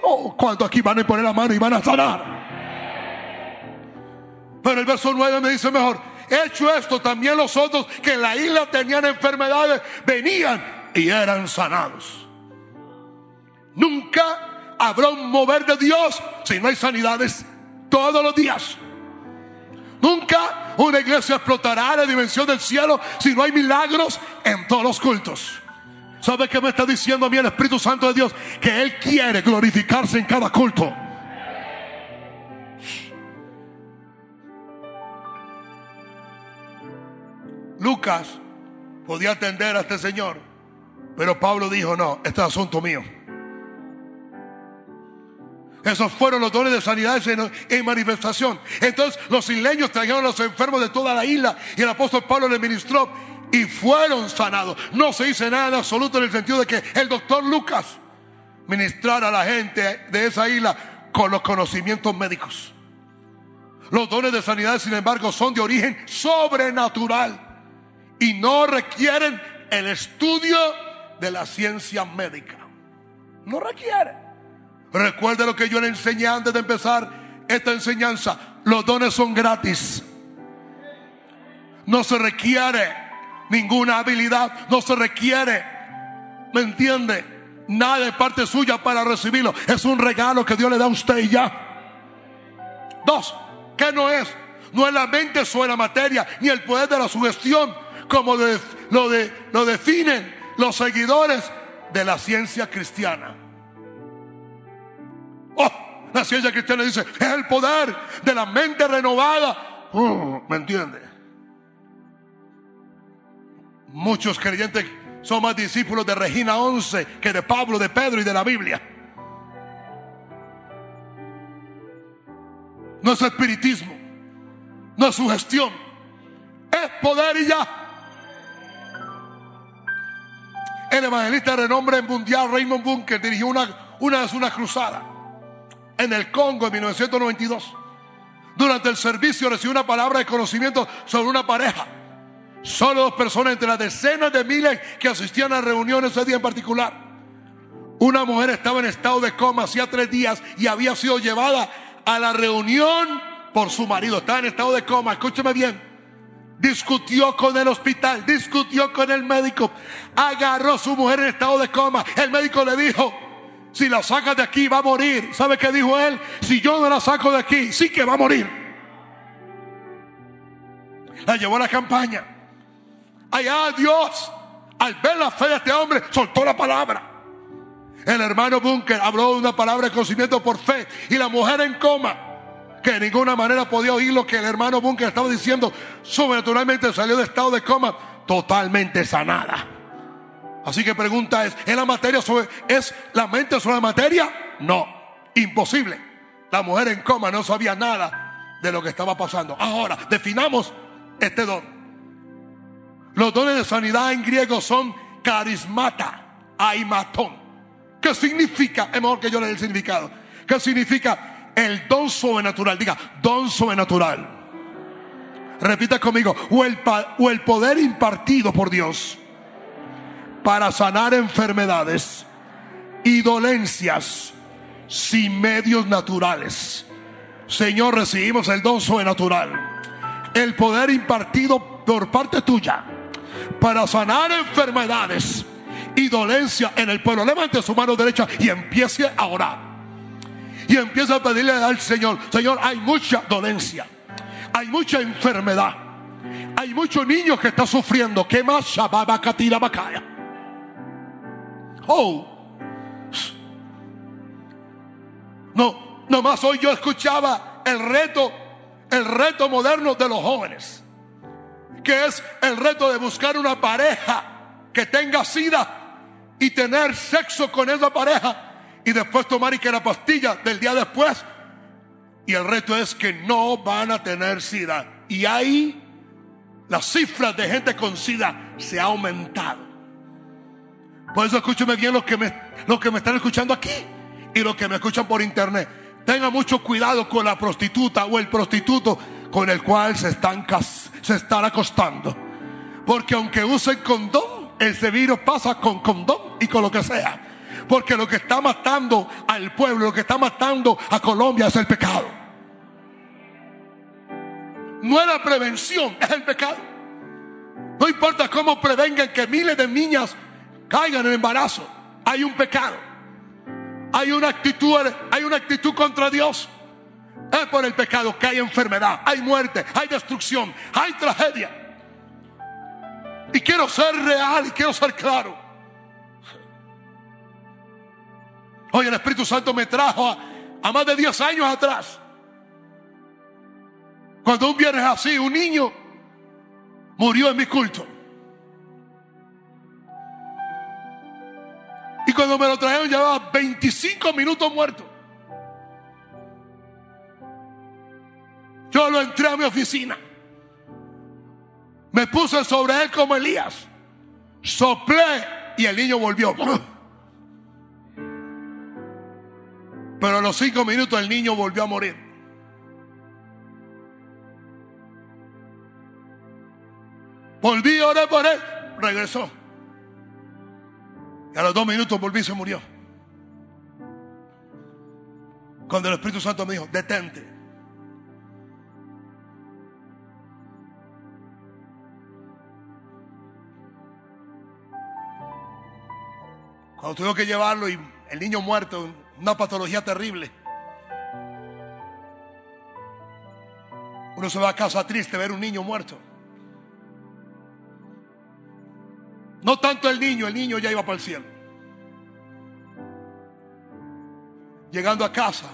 Oh, ¿cuántos aquí van a poner la mano y van a sanar? Pero el verso 9 me dice mejor, hecho esto, también los otros que en la isla tenían enfermedades, venían y eran sanados. Nunca habrá un mover de Dios si no hay sanidades todos los días. Nunca una iglesia explotará la dimensión del cielo si no hay milagros en todos los cultos. ¿Sabe qué me está diciendo a mí el Espíritu Santo de Dios? Que Él quiere glorificarse en cada culto. Lucas podía atender a este señor, pero Pablo dijo, no, este es asunto mío. Esos fueron los dones de sanidad en, manifestación. Entonces los isleños trajeron a los enfermos de toda la isla y el apóstol Pablo les ministró y fueron sanados. No se dice nada en absoluto en el sentido de que el doctor Lucas ministrara a la gente de esa isla con los conocimientos médicos. Los dones de sanidad, sin embargo, son de origen sobrenatural y no requieren el estudio de la ciencia médica. No requiere. Recuerde lo que yo le enseñé antes de empezar esta enseñanza. Los dones son gratis. No se requiere ninguna habilidad. No se requiere, ¿me entiende? Nada de parte suya para recibirlo. Es un regalo que Dios le da a usted y ya. Dos, ¿qué no es? No es la mente sobre la materia, ni el poder de la sugestión, como lo, de, lo definen los seguidores de la ciencia cristiana. Oh, la ciencia cristiana dice, es el poder de la mente renovada. Oh, ¿Me entiende? Muchos creyentes son más discípulos de Regina 11 que de Pablo, de Pedro y de la Biblia. No es espiritismo, no es sugestión, es poder y ya. El evangelista de renombre mundial Raymond Bunker dirigió una, una una cruzada en el Congo en 1992. Durante el servicio recibió una palabra de conocimiento sobre una pareja. Solo dos personas entre las decenas de miles que asistían a reuniones ese día en particular. Una mujer estaba en estado de coma hacía tres días y había sido llevada a la reunión por su marido. Estaba en estado de coma, escúcheme bien discutió con el hospital, discutió con el médico, agarró a su mujer en estado de coma. El médico le dijo, si la sacas de aquí va a morir. ¿Sabe qué dijo él? Si yo no la saco de aquí, sí que va a morir. La llevó a la campaña. Allá Dios, al ver la fe de este hombre, soltó la palabra. El hermano Bunker habló de una palabra de conocimiento por fe y la mujer en coma que de ninguna manera podía oír lo que el hermano Bunker estaba diciendo, sobrenaturalmente salió de estado de coma totalmente sanada. Así que pregunta es, ¿es la materia sobre, es la mente sobre la materia? No, imposible. La mujer en coma no sabía nada de lo que estaba pasando. Ahora, definamos este don. Los dones de sanidad en griego son carismata, aimatón. ¿Qué significa? Es mejor que yo le dé el significado. ¿Qué significa el don sobrenatural? Diga, don sobrenatural. Repita conmigo, o el, o el poder impartido por Dios para sanar enfermedades y dolencias sin medios naturales. Señor, recibimos el don sobrenatural, el poder impartido por parte tuya para sanar enfermedades y dolencias en el pueblo. Levante su mano derecha y empiece a orar. Y empieza a pedirle al Señor, Señor, hay mucha dolencia, hay mucha enfermedad, hay muchos niños que están sufriendo. ¿Qué más? Oh. No, nomás hoy yo escuchaba el reto, el reto moderno de los jóvenes, que es el reto de buscar una pareja que tenga sida y tener sexo con esa pareja y después tomar y que la pastilla del día después. Y el reto es que no van a tener sida. Y ahí las cifras de gente con sida se ha aumentado. Por eso escúcheme bien los que me, los que me están escuchando aquí y los que me escuchan por internet. Tenga mucho cuidado con la prostituta o el prostituto con el cual se están, se están acostando. Porque aunque usen condón, ese virus pasa con condón y con lo que sea. Porque lo que está matando al pueblo, lo que está matando a Colombia es el pecado. No es la prevención, es el pecado. No importa cómo prevengan que miles de niñas caigan en embarazo. Hay un pecado. Hay una actitud, hay una actitud contra Dios. Es por el pecado que hay enfermedad, hay muerte, hay destrucción, hay tragedia. Y quiero ser real y quiero ser claro. Hoy el Espíritu Santo me trajo a, a más de 10 años atrás. Cuando un viernes así, un niño murió en mi culto. Cuando me lo trajeron llevaba 25 minutos muerto. Yo lo entré a mi oficina. Me puse sobre él como Elías. Soplé y el niño volvió. Pero a los cinco minutos el niño volvió a morir. Volví, oré por él. Regresó. Y a los dos minutos volví y se murió. Cuando el Espíritu Santo me dijo, detente. Cuando tuve que llevarlo y el niño muerto, una patología terrible. Uno se va a casa triste ver un niño muerto. No tanto el niño, el niño ya iba para el cielo. Llegando a casa,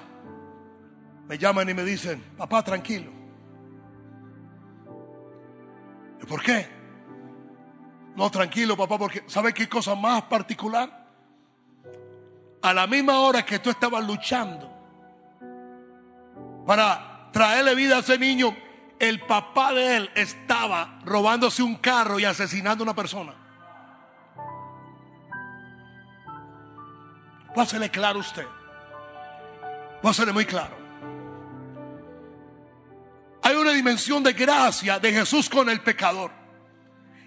me llaman y me dicen, papá, tranquilo. ¿Y por qué? No, tranquilo, papá, porque ¿sabe qué cosa más particular? A la misma hora que tú estabas luchando para traerle vida a ese niño, el papá de él estaba robándose un carro y asesinando a una persona. Pásele claro usted. Pásele muy claro. Hay una dimensión de gracia de Jesús con el pecador.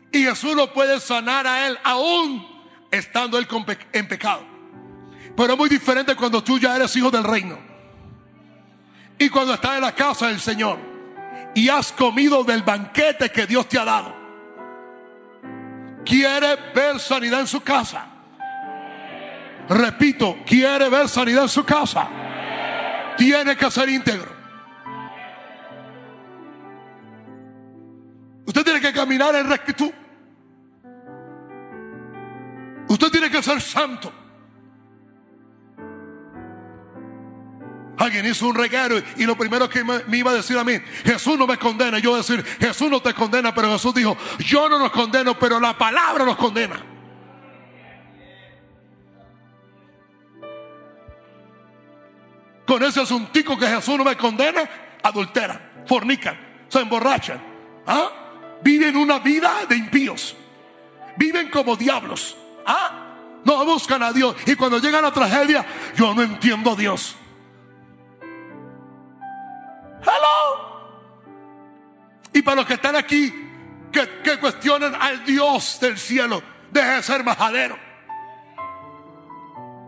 Y Jesús lo puede sanar a él aún estando él en pecado. Pero es muy diferente cuando tú ya eres hijo del reino. Y cuando estás en la casa del Señor. Y has comido del banquete que Dios te ha dado. Quiere ver sanidad en su casa. Repito, quiere ver sanidad en su casa. Tiene que ser íntegro. Usted tiene que caminar en rectitud. Usted tiene que ser santo. Alguien hizo un reguero y lo primero que me, iba a decir a mí, Jesús no me condena. Yo decir, Jesús no te condena, pero Jesús dijo, yo no nos condeno, pero la palabra nos condena. Con ese asuntico que Jesús no me condena, adulteran, fornican, se emborrachan. ¿ah? Viven una vida de impíos. Viven como diablos. ¿ah? No buscan a Dios. Y cuando llega la tragedia, yo no entiendo a Dios. Hello. Y para los que están aquí, que, que cuestionan al Dios del cielo, deje de ser majadero.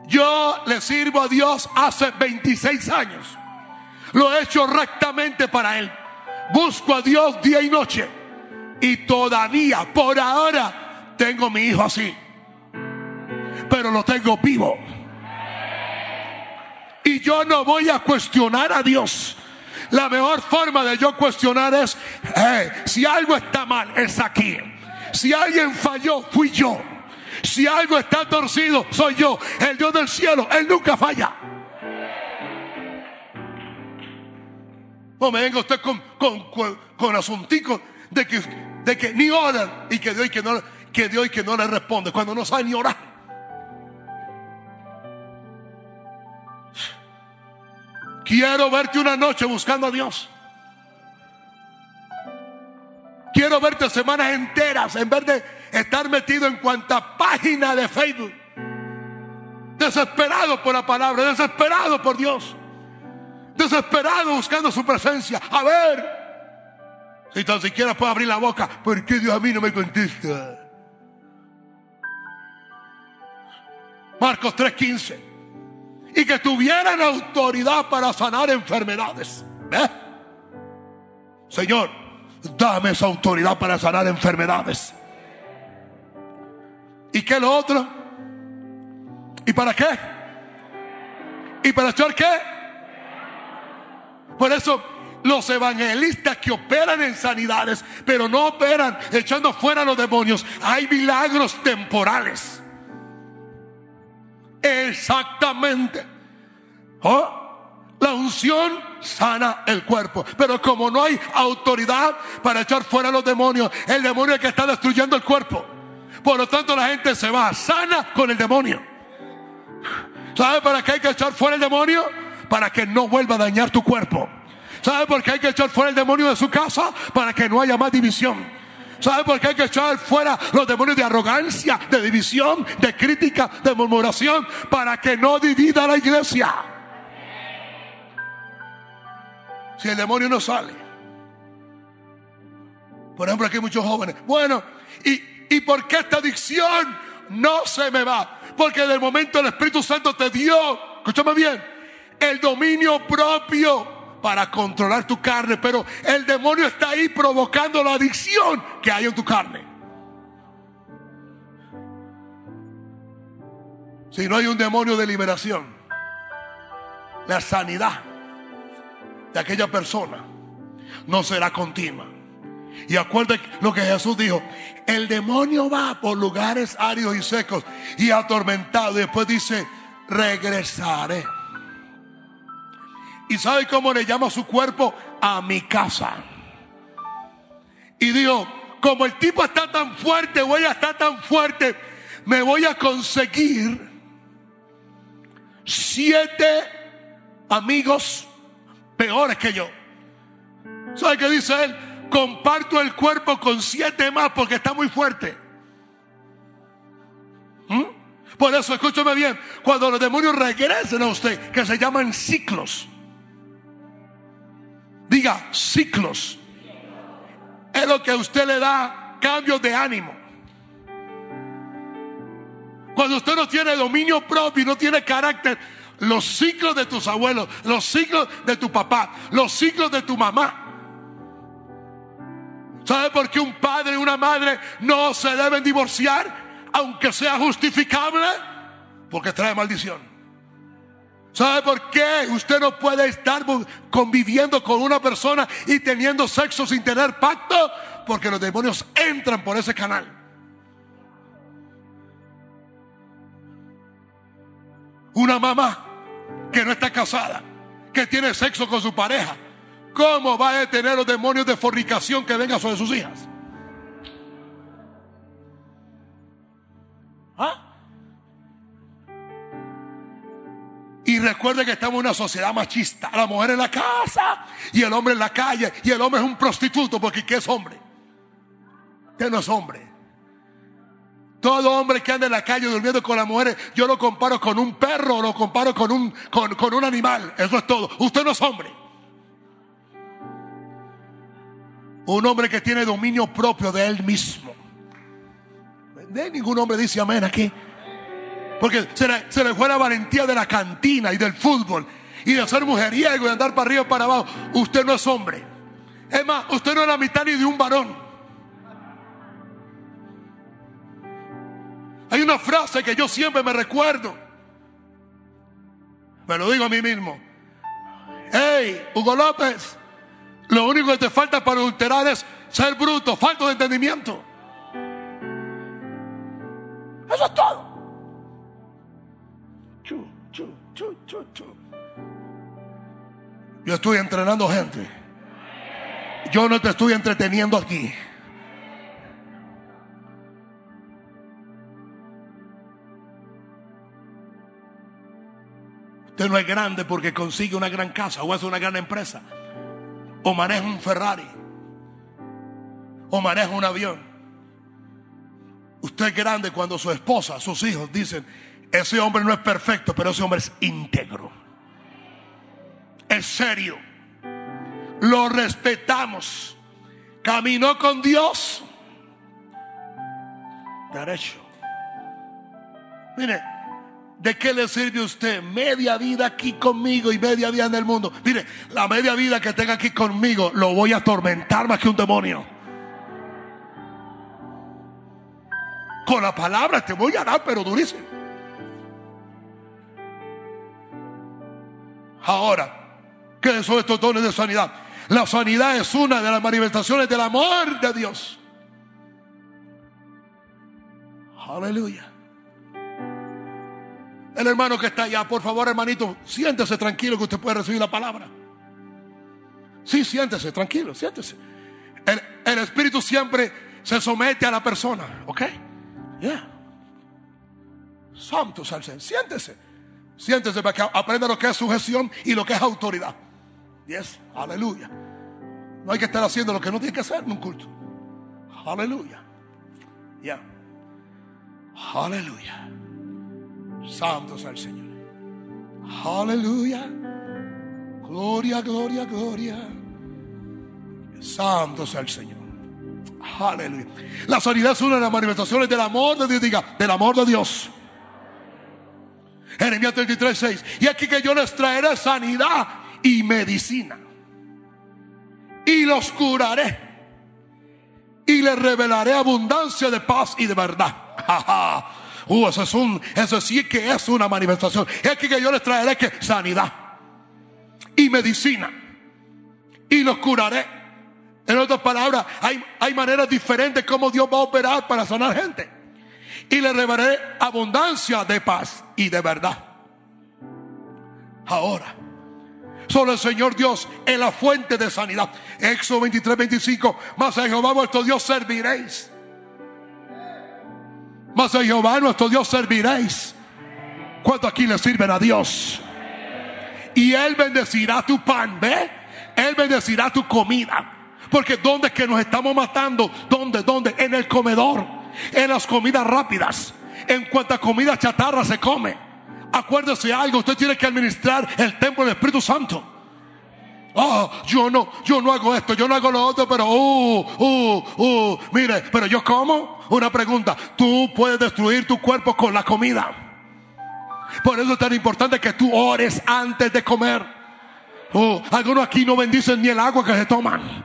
Yo le sirvo a Dios hace 26 años. Lo he hecho rectamente para Él. Busco a Dios día y noche. Y todavía, por ahora, tengo mi hijo así. Pero lo tengo vivo. Y yo no voy a cuestionar a Dios. La mejor forma de yo cuestionar es, si algo está mal, es aquí. Si alguien falló, fui yo. Si algo está torcido, soy yo. El Dios del cielo, Él nunca falla. No me venga usted con, con, con, asunticos de que, de que ni oran y que Dios, y que, no, que Dios y que no le responde cuando no sabe ni orar. Quiero verte una noche buscando a Dios. Quiero verte semanas enteras en vez de estar metido en cuanta página de Facebook. Desesperado por la palabra, desesperado por Dios. Desesperado buscando su presencia. A ver. Si tan siquiera puedo abrir la boca, ¿por qué Dios a mí no me contesta? Marcos 3:15. Y que tuvieran autoridad para sanar enfermedades. ¿Ve? Señor, dame esa autoridad para sanar enfermedades. ¿Y qué lo otro? ¿Y para qué? ¿Y para echar qué? Por eso los evangelistas que operan en sanidades, pero no operan echando fuera a los demonios, hay milagros temporales. Exactamente. ¿Oh? La unción sana el cuerpo. Pero como no hay autoridad para echar fuera a los demonios, el demonio es que está destruyendo el cuerpo. Por lo tanto, la gente se va sana con el demonio. ¿Sabe para qué hay que echar fuera el demonio? Para que no vuelva a dañar tu cuerpo. ¿Sabe por qué hay que echar fuera el demonio de su casa? Para que no haya más división. ¿Sabe por qué hay que echar fuera los demonios de arrogancia, de división, de crítica, de murmuración? Para que no divida la iglesia. Si el demonio no sale. Por ejemplo, aquí hay muchos jóvenes. Bueno, y ¿Y por qué esta adicción no se me va? Porque del momento el Espíritu Santo te dio, escúchame bien, el dominio propio para controlar tu carne, pero el demonio está ahí provocando la adicción que hay en tu carne. Si no hay un demonio de liberación, la sanidad de aquella persona no será continua. Y acuerda lo que Jesús dijo. El demonio va por lugares áridos y secos y atormentado. Y después dice, regresaré. ¿Y sabe cómo le llama su cuerpo? A mi casa. Y dijo, como el tipo está tan fuerte, voy a estar tan fuerte, me voy a conseguir siete amigos peores que yo. ¿Sabe qué dice él? Comparto el cuerpo con siete más porque está muy fuerte. ¿Mm? Por eso, escúchame bien, cuando los demonios regresen a usted, que se llaman ciclos, diga ciclos, es lo que a usted le da cambios de ánimo. Cuando usted no tiene dominio propio y no tiene carácter, los ciclos de tus abuelos, los ciclos de tu papá, los ciclos de tu mamá, ¿Sabe por qué un padre y una madre no se deben divorciar? Aunque sea justificable. Porque trae maldición. ¿Sabe por qué usted no puede estar conviviendo con una persona y teniendo sexo sin tener pacto? Porque los demonios entran por ese canal. Una mamá que no está casada, que tiene sexo con su pareja, ¿Cómo va a detener los demonios de fornicación que vengan sobre sus hijas? ¿Ah? Y recuerde que estamos en una sociedad machista. La mujer en la casa y el hombre en la calle. Y el hombre es un prostituto porque ¿qué es hombre? Usted no es hombre. Todo hombre que anda en la calle durmiendo con las mujeres, yo lo comparo con un perro o lo comparo con un, con, con un animal. Eso es todo. Usted no es hombre. Un hombre que tiene dominio propio de él mismo. Ningún hombre dice amén aquí. Porque se le, se le fue la valentía de la cantina y del fútbol y de ser mujeriego y de andar para arriba y para abajo. Usted no es hombre. Es más, usted no es la mitad ni de un varón. Hay una frase que yo siempre me recuerdo. Me lo digo a mí mismo. Hey, Hugo López, lo único que te falta para adulterar es ser bruto, falta de entendimiento. Eso es todo. Yo estoy entrenando gente. Yo no te estoy entreteniendo aquí. Usted no es grande porque consigue una gran casa o hace una gran empresa. O maneja un Ferrari. O maneja un avión. Usted es grande cuando su esposa, sus hijos dicen, ese hombre no es perfecto, pero ese hombre es íntegro. Es serio. Lo respetamos. Caminó con Dios. Derecho. Mire, ¿de qué le sirve a usted media vida aquí conmigo y media vida en el mundo? Mire, la media vida que tenga aquí conmigo lo voy a atormentar más que un demonio. Con la palabra te voy a dar, pero durísimo. Ahora, ¿qué son estos dones de sanidad? La sanidad es una de las manifestaciones del amor de Dios. Aleluya. El hermano que está allá, por favor, hermanito, siéntese tranquilo que usted puede recibir la palabra. Sí, siéntese, tranquilo, siéntese. El, Espíritu siempre se somete a la persona, ¿ok? Yeah. Santo Señor. Siéntese. Siéntese para que aprenda lo que es sujeción y lo que es autoridad. Yes. Aleluya. No hay que estar haciendo lo que no tiene que hacer en un culto. Aleluya. Ya. Aleluya. Santo sea el Señor. Aleluya. Gloria, gloria, gloria. Santo sea el Señor. Aleluya. La sanidad es una de las manifestaciones del amor de Dios. Diga, del amor de Dios. Jeremías 33, 6. Y aquí que yo les traeré sanidad y medicina. Y los curaré. Y les revelaré abundancia de paz y de verdad. *laughs* Uh, eso es un, eso sí que es una manifestación. Aquí que yo les traeré que sanidad y medicina. Y los curaré en otras palabras, hay, hay maneras diferentes como Dios va a operar para sanar gente. Y le revelaré abundancia de paz y de verdad. Ahora, solo el Señor Dios es la fuente de sanidad. Éxodo 23, 25. Más a Jehová vuestro Dios serviréis. Más a Jehová nuestro Dios serviréis. ¿Cuánto aquí le sirven a Dios? Y Él bendecirá tu pan, ¿ve? Él bendecirá tu comida. Porque ¿dónde es que nos estamos matando? ¿Dónde? ¿Dónde? En el comedor. En las comidas rápidas. En cuanta comida chatarra se come. Acuérdese algo, usted tiene que administrar el templo del Espíritu Santo. Oh, yo no, yo no hago esto, yo no hago lo otro, pero, uh, uh, uh, mire, pero yo como. Una pregunta, tú puedes destruir tu cuerpo con la comida. Por eso es tan importante que tú ores antes de comer. Oh, algunos aquí no bendicen ni el agua que se toman.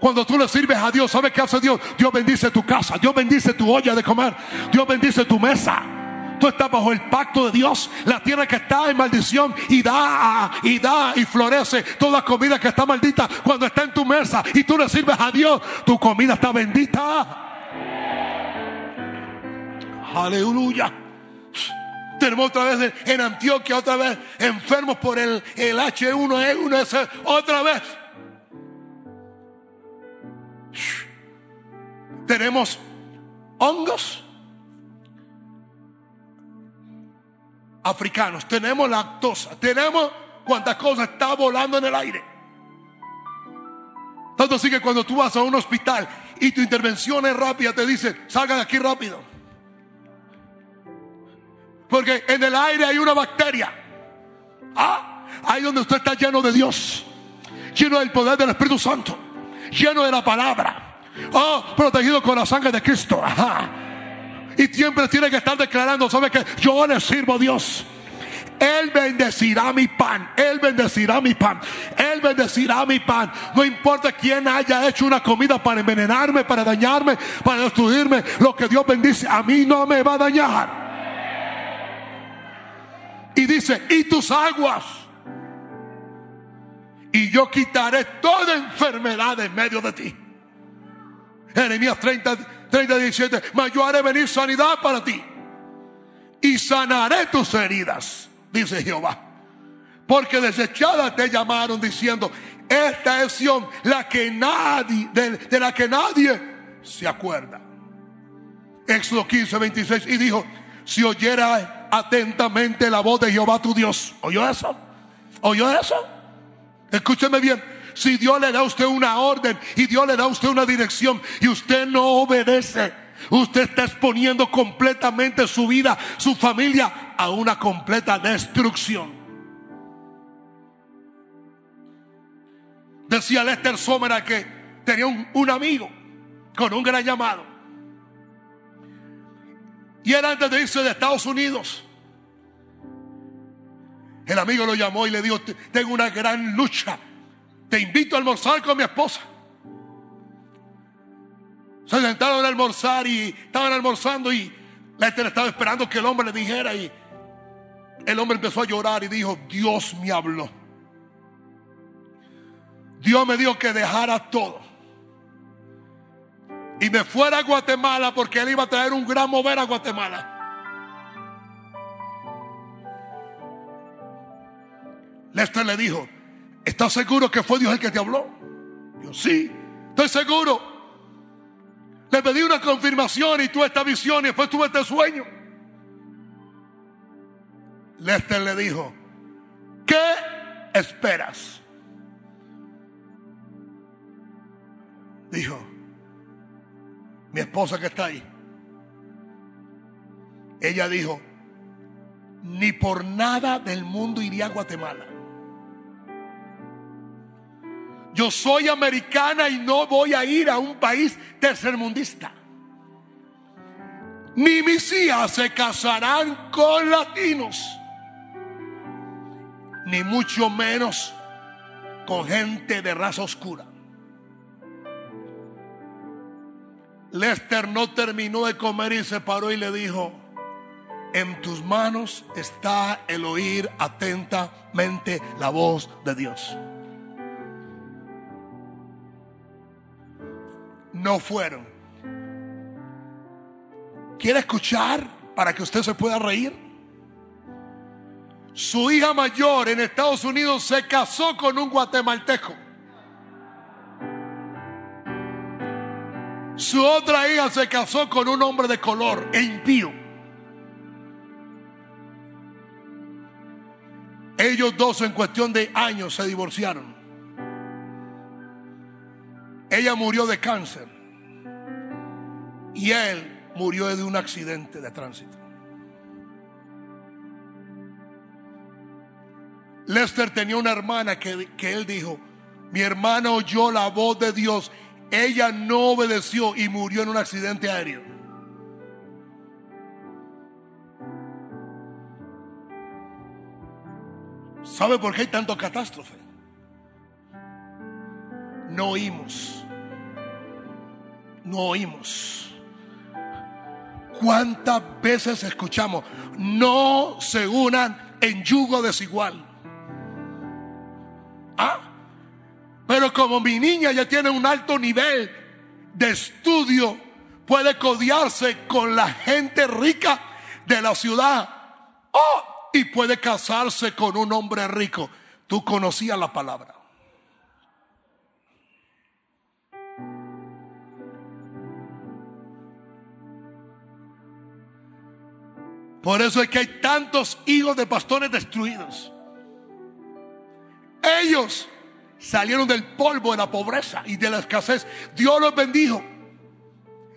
Cuando tú le sirves a Dios, ¿sabes qué hace Dios? Dios bendice tu casa, Dios bendice tu olla de comer, Dios bendice tu mesa. Tú estás bajo el pacto de Dios. La tierra que está en maldición y da y da y florece toda comida que está maldita cuando está en tu mesa y tú le sirves a Dios, tu comida está bendita. Aleluya. Tenemos otra vez en Antioquia, otra vez enfermos por el, el H1N1, otra vez tenemos hongos africanos, tenemos lactosa, tenemos cuántas cosas está volando en el aire. Tanto así que cuando tú vas a un hospital y tu intervención es rápida, te dice, salga de aquí rápido. Porque en el aire hay una bacteria. Ah, ahí donde usted está lleno de Dios, lleno del poder del Espíritu Santo, lleno de la palabra. Oh, protegido con la sangre de Cristo. Y siempre tiene que estar declarando, ¿sabe que Yo le sirvo a Dios. Él bendecirá mi pan. Él bendecirá mi pan. Él bendecirá mi pan. No importa quién haya hecho una comida para envenenarme, para dañarme, para destruirme. Lo que Dios bendice a mí no me va a dañar. Y dice, y tus aguas. Y yo quitaré toda enfermedad en medio de ti. Jeremías 30, 30, 17. Mas yo haré venir sanidad para ti. Y sanaré tus heridas dice Jehová. Porque desechada te llamaron diciendo, esta es Sion, la que nadie, de, la que nadie se acuerda. Éxodo 15, 26. Y dijo, si oyera atentamente la voz de Jehová tu Dios. ¿Oyó eso? ¿Oyó eso? Escúcheme bien. Si Dios le da a usted una orden y Dios le da a usted una dirección y usted no obedece, usted está exponiendo completamente su vida, su familia a una completa destrucción. Decía Lester Somera que tenía un, amigo con un gran llamado. Y era antes de irse de Estados Unidos. El amigo lo llamó y le dijo, tengo una gran lucha. Te invito a almorzar con mi esposa. Se sentaron a almorzar y estaban almorzando y Lester estaba esperando que el hombre le dijera y el hombre empezó a llorar y dijo, Dios me habló. Dios me dijo que dejara todo. Y me fuera a Guatemala porque él iba a traer un gran mover a Guatemala. Lester le dijo, ¿estás seguro que fue Dios el que te habló? Yo sí, estoy seguro. Le pedí una confirmación y tuve esta visión y después tuve este sueño. Lester le dijo, ¿qué esperas? Dijo, mi esposa que está ahí. Ella dijo, ni por nada del mundo iría a Guatemala. Yo soy americana y no voy a ir a un país tercermundista. Ni mis hijas se casarán con latinos ni mucho menos con gente de raza oscura. Lester no terminó de comer y se paró y le dijo, en tus manos está el oír atentamente la voz de Dios. No fueron. ¿Quiere escuchar para que usted se pueda reír? Su hija mayor en Estados Unidos se casó con un guatemalteco. Su otra hija se casó con un hombre de color e impío. Ellos dos en cuestión de años se divorciaron. Ella murió de cáncer y él murió de un accidente de tránsito. Lester tenía una hermana que, él dijo, mi hermana oyó la voz de Dios, ella no obedeció y murió en un accidente aéreo. ¿Sabe por qué hay tanto catástrofe? No oímos. No oímos. ¿Cuántas veces escuchamos? No se unan en yugo desigual. ¿Ah? Pero como mi niña ya tiene un alto nivel de estudio, puede codiarse con la gente rica de la ciudad. Oh, y puede casarse con un hombre rico. Tú conocías la palabra. Por eso es que hay tantos hijos de pastores destruidos. Ellos salieron del polvo de la pobreza y de la escasez. Dios los bendijo.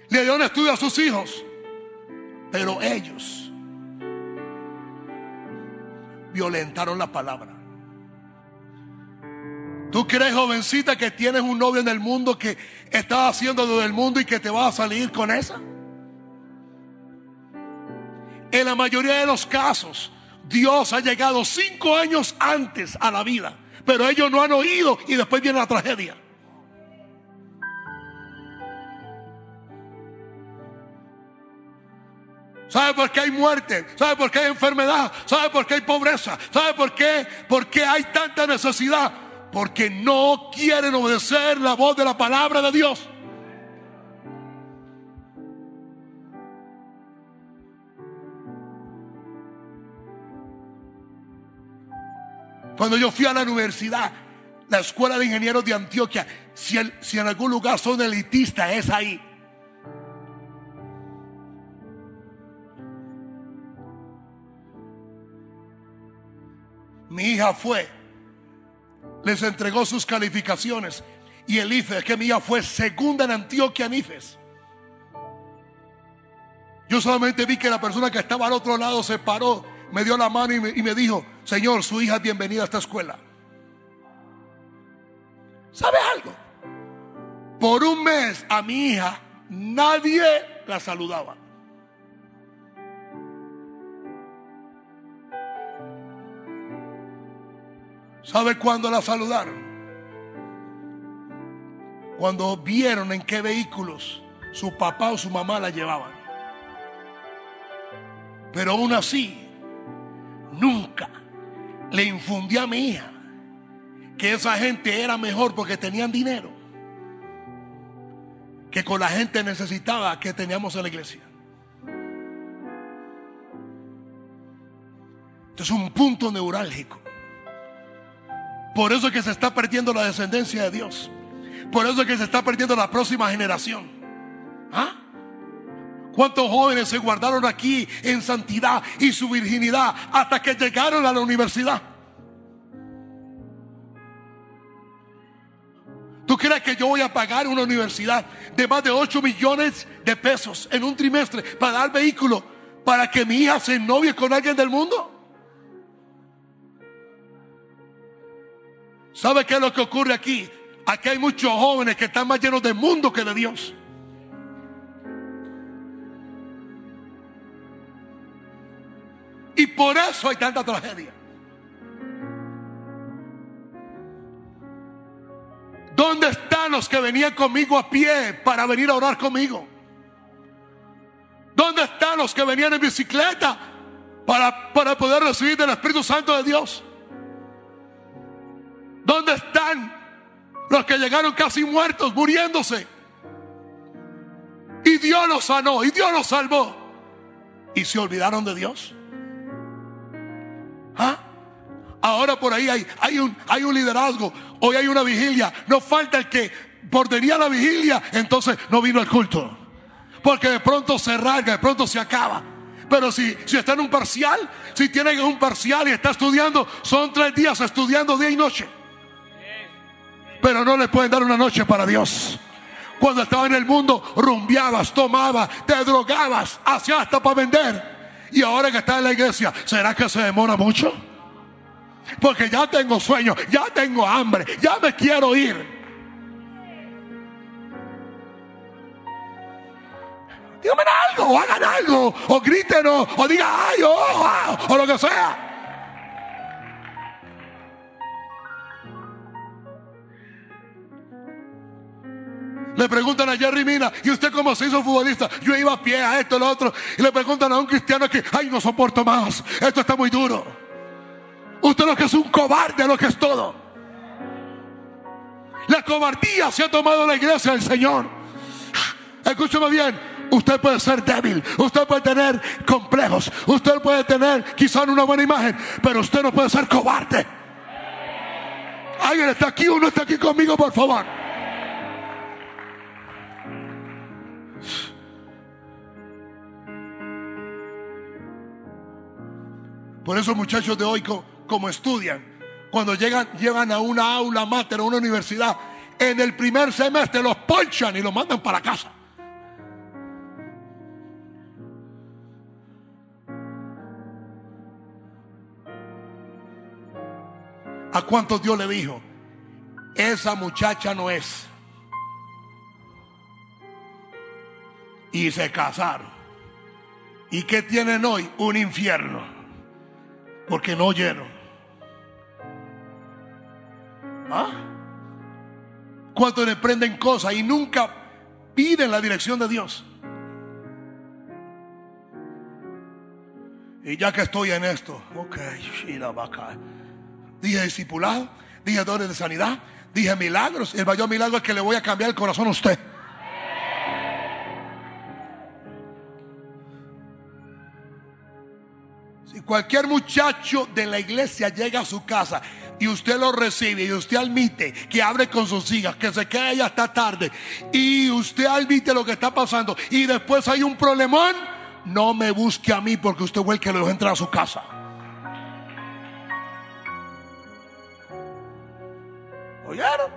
Le dio un estudio a sus hijos. Pero ellos violentaron la palabra. ¿Tú crees, jovencita, que tienes un novio en el mundo que está haciendo lo del mundo y que te va a salir con esa? En la mayoría de los casos, Dios ha llegado cinco años antes a la vida pero ellos no han oído y después viene la tragedia. ¿Sabe por qué hay muerte? ¿Sabe por qué hay enfermedad? ¿Sabe por qué hay pobreza? ¿Sabe por qué? ¿Por qué hay tanta necesidad? Porque no quieren obedecer la voz de la palabra de Dios. Cuando yo fui a la universidad, la escuela de ingenieros de Antioquia, si, en algún lugar son elitistas, es ahí. Mi hija fue, les entregó sus calificaciones y el IFE, es que mi hija fue segunda en Antioquia en IFES. Yo solamente vi que la persona que estaba al otro lado se paró me dio la mano y me, dijo, Señor, su hija es bienvenida a esta escuela. ¿Sabe algo? Por un mes a mi hija nadie la saludaba. ¿Sabe cuándo la saludaron? Cuando vieron en qué vehículos su papá o su mamá la llevaban. Pero aún así, nunca le infundí a mi hija que esa gente era mejor porque tenían dinero que con la gente necesitada que teníamos en la iglesia. Esto es un punto neurálgico. Por eso es que se está perdiendo la descendencia de Dios. Por eso es que se está perdiendo la próxima generación. ¿Ah? ¿Cuántos jóvenes se guardaron aquí en santidad y su virginidad hasta que llegaron a la universidad? ¿Tú crees que yo voy a pagar una universidad de más de 8 millones de pesos en un trimestre para dar vehículo para que mi hija se novie con alguien del mundo? ¿Sabe qué es lo que ocurre aquí? Aquí hay muchos jóvenes que están más llenos de mundo que de Dios. Y por eso hay tanta tragedia. ¿Dónde están los que venían conmigo a pie para venir a orar conmigo? ¿Dónde están los que venían en bicicleta para, para poder recibir del Espíritu Santo de Dios? ¿Dónde están los que llegaron casi muertos, muriéndose? Y Dios los sanó, y Dios los salvó. ¿Y se olvidaron de Dios? ¿Ah? Ahora por ahí hay, hay, un, hay un liderazgo. Hoy hay una vigilia. No falta el que bordería la vigilia, entonces no vino al culto. Porque de pronto se rasga, de pronto se acaba. Pero si, si está en un parcial, si tiene un parcial y está estudiando, son tres días estudiando día y noche. Pero no le pueden dar una noche para Dios. Cuando estaba en el mundo, rumbiabas, tomabas, te drogabas, hacías hasta para vender. Y ahora que está en la iglesia, ¿será que se demora mucho? Porque ya tengo sueño, ya tengo hambre, ya me quiero ir. Díganme algo, o hagan algo, o griten, o, digan ay, oh, o lo que sea. Le preguntan a Jerry Mina, ¿y usted cómo se hizo futbolista? Yo iba a pie a esto, a lo otro. Y le preguntan a un cristiano que, ay, no soporto más. Esto está muy duro. Usted lo que es un cobarde, lo que es todo. La cobardía se ha tomado la iglesia del Señor. Escúchame bien. Usted puede ser débil, usted puede tener complejos, usted puede tener quizá una buena imagen, pero usted no puede ser cobarde. ¿Alguien está aquí o no está aquí conmigo, por favor? Por eso muchachos de hoy, como estudian, cuando llegan, a una aula máter, a una universidad, en el primer semestre los ponchan y los mandan para casa. ¿A cuántos Dios le dijo? Esa muchacha no es. Y se casaron. ¿Y qué tienen hoy? Un infierno. Porque no oyeron. ¿Ah? ¿Cuántos le prenden cosas y nunca piden la dirección de Dios? Y ya que estoy en esto, ok, dije discipulado, dije dones de sanidad, dije milagros. El mayor milagro es que le voy a cambiar el corazón a usted. Cualquier muchacho de la iglesia llega a su casa y usted lo recibe y usted admite que abre con sus hijas, que se queda ya hasta tarde y usted admite lo que está pasando y después hay un problemón, no me busque a mí porque usted fue el que lo dejó entrar a su casa. ¿Oyeron?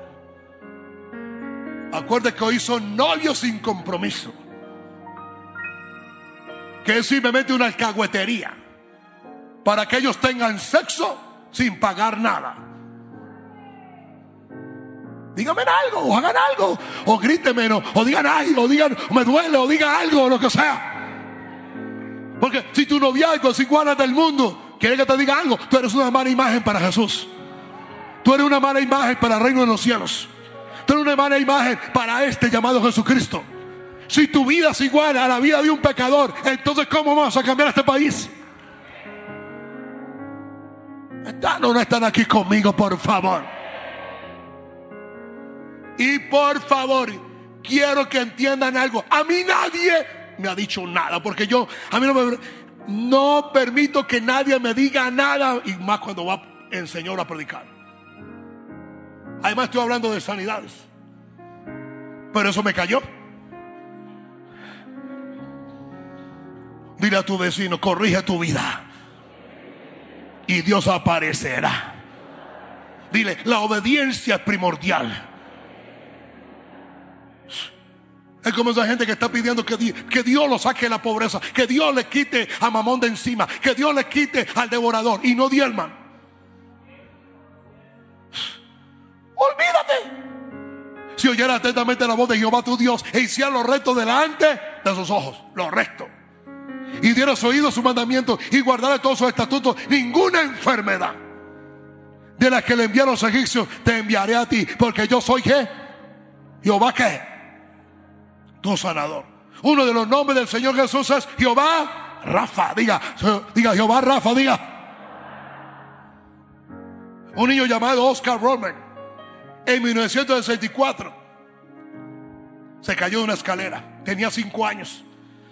Acuerde que hoy son novios sin compromiso. Que es simplemente una alcahuetería para que ellos tengan sexo sin pagar nada. Díganme algo, o hagan algo, o grítenme, o digan algo, o digan, me duele, o digan algo, o lo que sea. Porque si tu noviazgo es igual del mundo, quiere que te diga algo, tú eres una mala imagen para Jesús. Tú eres una mala imagen para el reino de los cielos. Tú eres una mala imagen para este llamado Jesucristo. Si tu vida es igual a la vida de un pecador, entonces ¿cómo vamos a cambiar este país? ¿Están no están aquí conmigo, por favor? Y por favor, quiero que entiendan algo. A mí nadie me ha dicho nada, porque yo, a mí no me, no permito que nadie me diga nada, y más cuando va el Señor a predicar. Además estoy hablando de sanidades. Pero eso me cayó. Dile a tu vecino, corrige tu vida. Y Dios aparecerá. Dile, la obediencia es primordial. Es como esa gente que está pidiendo que, Dios lo saque de la pobreza, que Dios le quite a Mamón de encima, que Dios le quite al devorador y no diezman. Olvídate. Si oyera atentamente la voz de Jehová tu Dios e hiciera lo recto delante de sus ojos, lo recto. Y dieras oído a su mandamiento y guardara todos sus estatutos, ninguna enfermedad de las que le enviaron los egipcios te enviaré a ti, porque yo soy que Jehová que tu sanador. Uno de los nombres del Señor Jesús es Jehová Rafa. Diga, diga Jehová Rafa, diga. Un niño llamado Oscar Roman en 1964 se cayó de una escalera. Tenía cinco años.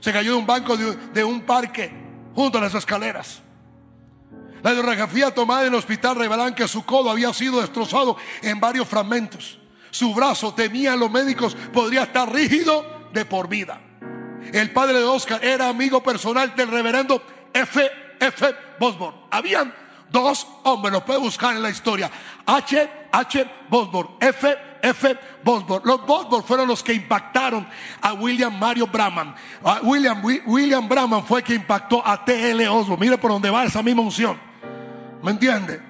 Se cayó de un banco de, un parque junto a las escaleras. La radiografía tomada en el hospital revelaban que su codo había sido destrozado en varios fragmentos. Su brazo, temían los médicos, podría estar rígido de por vida. El padre de Oscar era amigo personal del reverendo F. F. Bosborn. Habían dos hombres, los puede buscar en la historia. H. H. Bosborn, F. F. Bosborn. Los Bosborn fueron los que impactaron a William Mario Brahman. William, William Brahman fue que impactó a T.L. Osborn. Mire por dónde va esa misma unción. ¿Me entiende?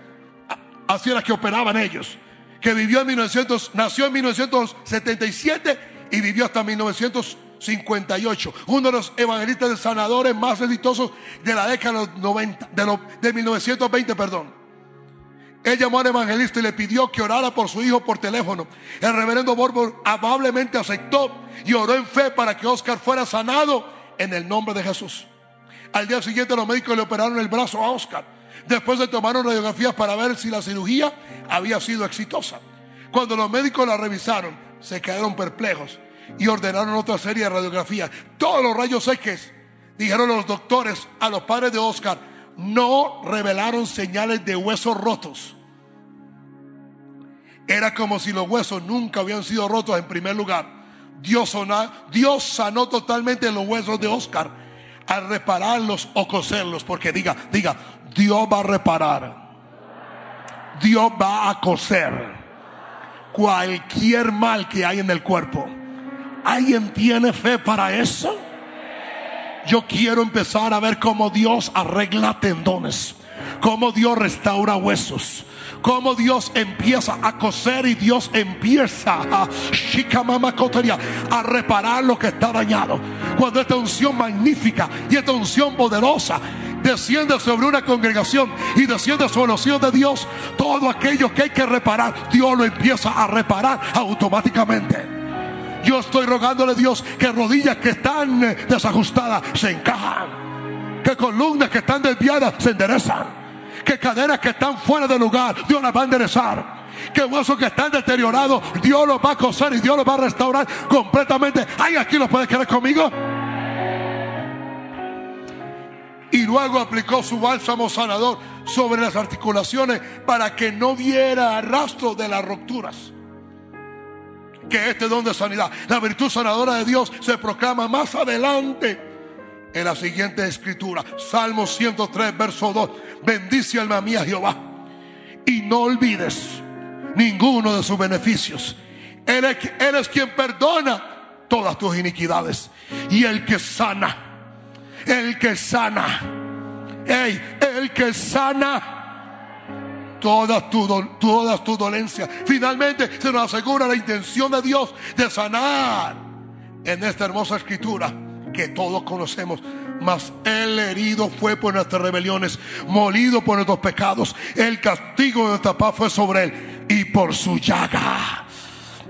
Así era que operaban ellos. Que vivió en 1900, nació en 1977 y vivió hasta 1958. Uno de los evangelistas de sanadores más exitosos de la década de los 90, de, de 1920, perdón. Él llamó al evangelista y le pidió que orara por su hijo por teléfono. El reverendo Borbor amablemente aceptó y oró en fe para que Oscar fuera sanado en el nombre de Jesús. Al día siguiente los médicos le operaron el brazo a Oscar. Después se tomaron radiografías para ver si la cirugía había sido exitosa. Cuando los médicos la revisaron, se quedaron perplejos y ordenaron otra serie de radiografías. Todos los rayos X, dijeron los doctores a los padres de Oscar, no revelaron señales de huesos rotos. Era como si los huesos nunca habían sido rotos en primer lugar. Dios, Dios sanó totalmente los huesos de Oscar al repararlos o coserlos. Porque diga, diga, Dios va a reparar. Dios va a coser cualquier mal que hay en el cuerpo. ¿Alguien tiene fe para eso? Yo quiero empezar a ver cómo Dios arregla tendones, cómo Dios restaura huesos, cómo Dios empieza a coser y Dios empieza a, a reparar lo que está dañado. Cuando esta unción magnífica y esta unción poderosa desciende sobre una congregación y desciende sobre los hijos de Dios, todo aquello que hay que reparar, Dios lo empieza a reparar automáticamente. Yo estoy rogándole a Dios que rodillas que están desajustadas se encajan, que columnas que están desviadas se enderezan que caderas que están fuera de lugar, Dios las va a enderezar. Que huesos que están deteriorados, Dios los va a coser y Dios los va a restaurar completamente. ¿Hay aquí lo puede quedar conmigo? y luego aplicó su bálsamo sanador sobre las articulaciones para que no viera rastro de las rupturas. Que este don de sanidad, la virtud sanadora de Dios se proclama más adelante en la siguiente escritura. Salmo 103, verso 2. Bendice alma mía Jehová y no olvides ninguno de sus beneficios. Él es, quien perdona todas tus iniquidades y el que sana el que sana. el que sana todas tus todas tu dolencias. Finalmente se nos asegura la intención de Dios de sanar en esta hermosa escritura que todos conocemos. Mas el herido fue por nuestras rebeliones, molido por nuestros pecados. El castigo de nuestra paz fue sobre él. Y por su llaga,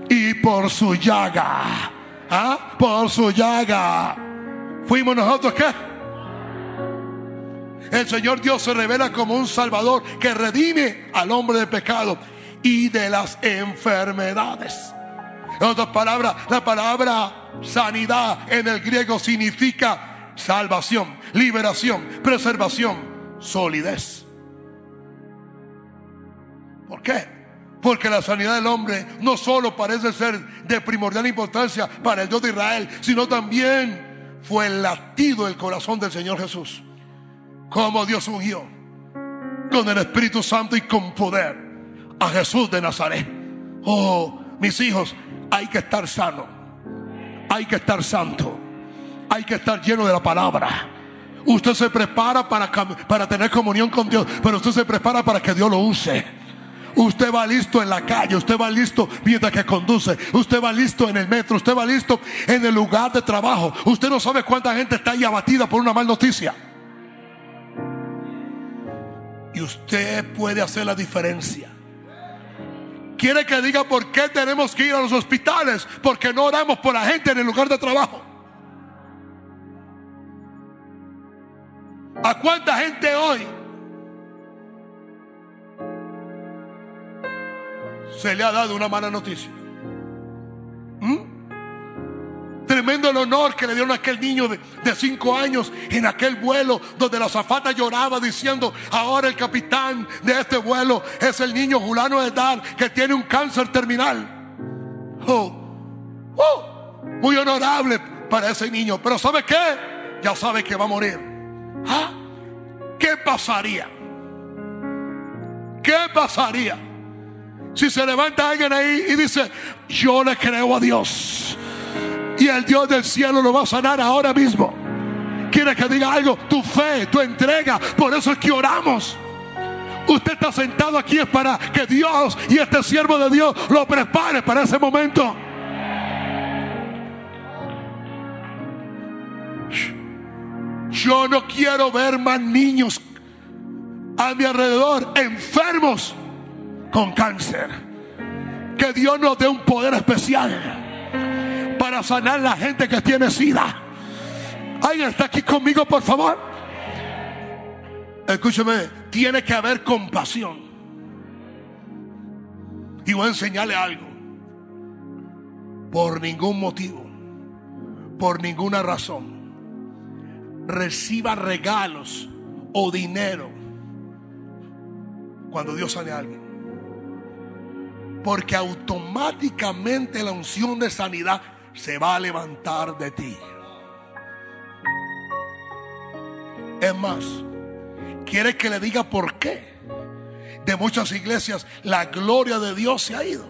y por su llaga, ¿ah? por su llaga ¿Fuimos nosotros qué? El Señor Dios se revela como un Salvador que redime al hombre de pecado y de las enfermedades. En otras palabras, la palabra sanidad en el griego significa salvación, liberación, preservación, solidez. ¿Por qué? Porque la sanidad del hombre no solo parece ser de primordial importancia para el Dios de Israel, sino también fue el latido del corazón del Señor Jesús. Como Dios ungió con el Espíritu Santo y con poder a Jesús de Nazaret. Oh, mis hijos, hay que estar sano. Hay que estar santo. Hay que estar lleno de la palabra. Usted se prepara para, para tener comunión con Dios, pero usted se prepara para que Dios lo use. Usted va listo en la calle, usted va listo mientras que conduce, usted va listo en el metro, usted va listo en el lugar de trabajo. Usted no sabe cuánta gente está ahí abatida por una mal noticia. Y usted puede hacer la diferencia. Quiere que diga por qué tenemos que ir a los hospitales, porque no oramos por la gente en el lugar de trabajo. ¿A cuánta gente hoy se le ha dado una mala noticia. Tremendo el honor que le dieron a aquel niño de, cinco años en aquel vuelo donde la zafata lloraba diciendo, ahora el capitán de este vuelo es el niño Julano de Dar que tiene un cáncer terminal. Oh, oh, muy honorable para ese niño. Pero ¿sabe qué? Ya sabe que va a morir. ¿Ah? ¿Qué pasaría? ¿Qué pasaría? Si se levanta alguien ahí y dice, yo le creo a Dios. Y el Dios del cielo lo va a sanar ahora mismo. Quiere que diga algo, tu fe, tu entrega. Por eso es que oramos. Usted está sentado aquí es para que Dios y este siervo de Dios lo prepare para ese momento. Yo no quiero ver más niños a mi alrededor enfermos con cáncer. Que Dios nos dé un poder especial para sanar la gente que tiene sida. ¿Alguien está aquí conmigo, por favor? Escúcheme, tiene que haber compasión. Y voy a enseñarle algo. Por ningún motivo, por ninguna razón, reciba regalos o dinero cuando Dios sane a alguien porque automáticamente la unción de sanidad se va a levantar de ti. Es más, ¿Quiere que le diga por qué? De muchas iglesias la gloria de Dios se ha ido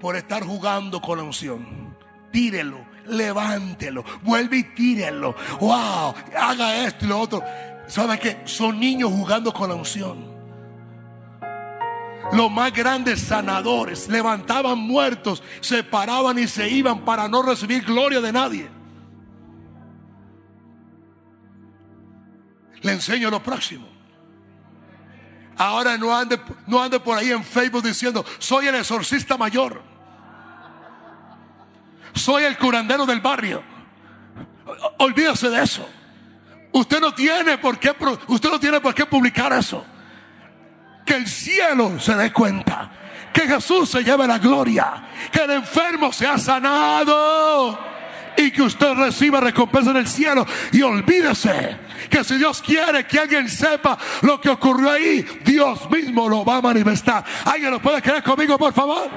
por estar jugando con la unción. Tírelo, levántelo, vuelve y tírelo. Wow, haga esto y lo otro. ¿Sabe qué? Son niños jugando con la unción. Los más grandes sanadores levantaban muertos, se paraban y se iban para no recibir gloria de nadie. Le enseño lo próximo. Ahora no ande, no ande por ahí en Facebook diciendo, soy el exorcista mayor. Soy el curandero del barrio. Olvídese de eso. Usted no tiene por qué, usted no tiene por qué publicar eso. Que el cielo se dé cuenta. Que Jesús se lleve la gloria. Que el enfermo sea sanado. Y que usted reciba recompensa en el cielo. Y olvídese que si Dios quiere que alguien sepa lo que ocurrió ahí, Dios mismo lo va a manifestar. ¿Alguien lo puede creer conmigo, por favor?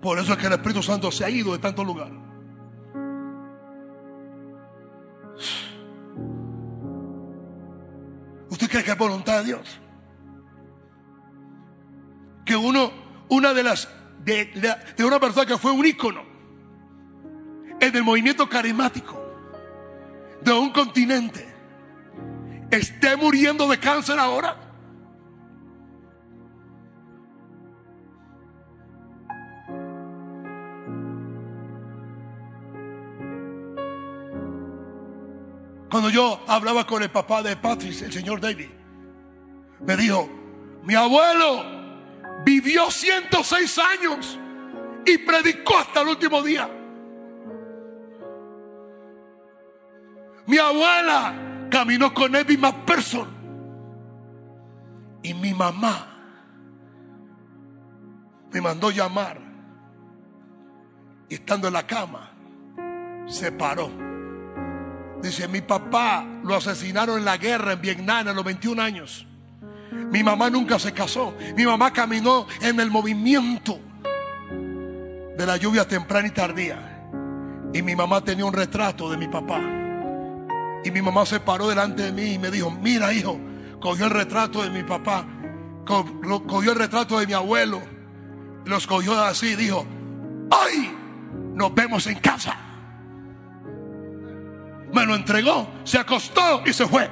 Por eso es que el Espíritu Santo se ha ido de tanto lugar. ¿Usted cree que es voluntad de Dios? Que uno, una de las, de, una persona que fue un ícono en el movimiento carismático de un continente, esté muriendo de cáncer ahora. Cuando yo hablaba con el papá de Patrick, el señor David, me dijo, mi abuelo vivió 106 años y predicó hasta el último día. Mi abuela caminó con Eddie McPherson. Y mi mamá me mandó llamar. Y estando en la cama, se paró Dice, mi papá lo asesinaron en la guerra en Vietnam a los 21 años. Mi mamá nunca se casó. Mi mamá caminó en el movimiento de la lluvia temprana y tardía. Y mi mamá tenía un retrato de mi papá. Y mi mamá se paró delante de mí y me dijo, mira hijo, cogió el retrato de mi papá, cogió el retrato de mi abuelo, los cogió así y dijo, ¡ay! Nos vemos en casa me lo entregó, se acostó y se fue.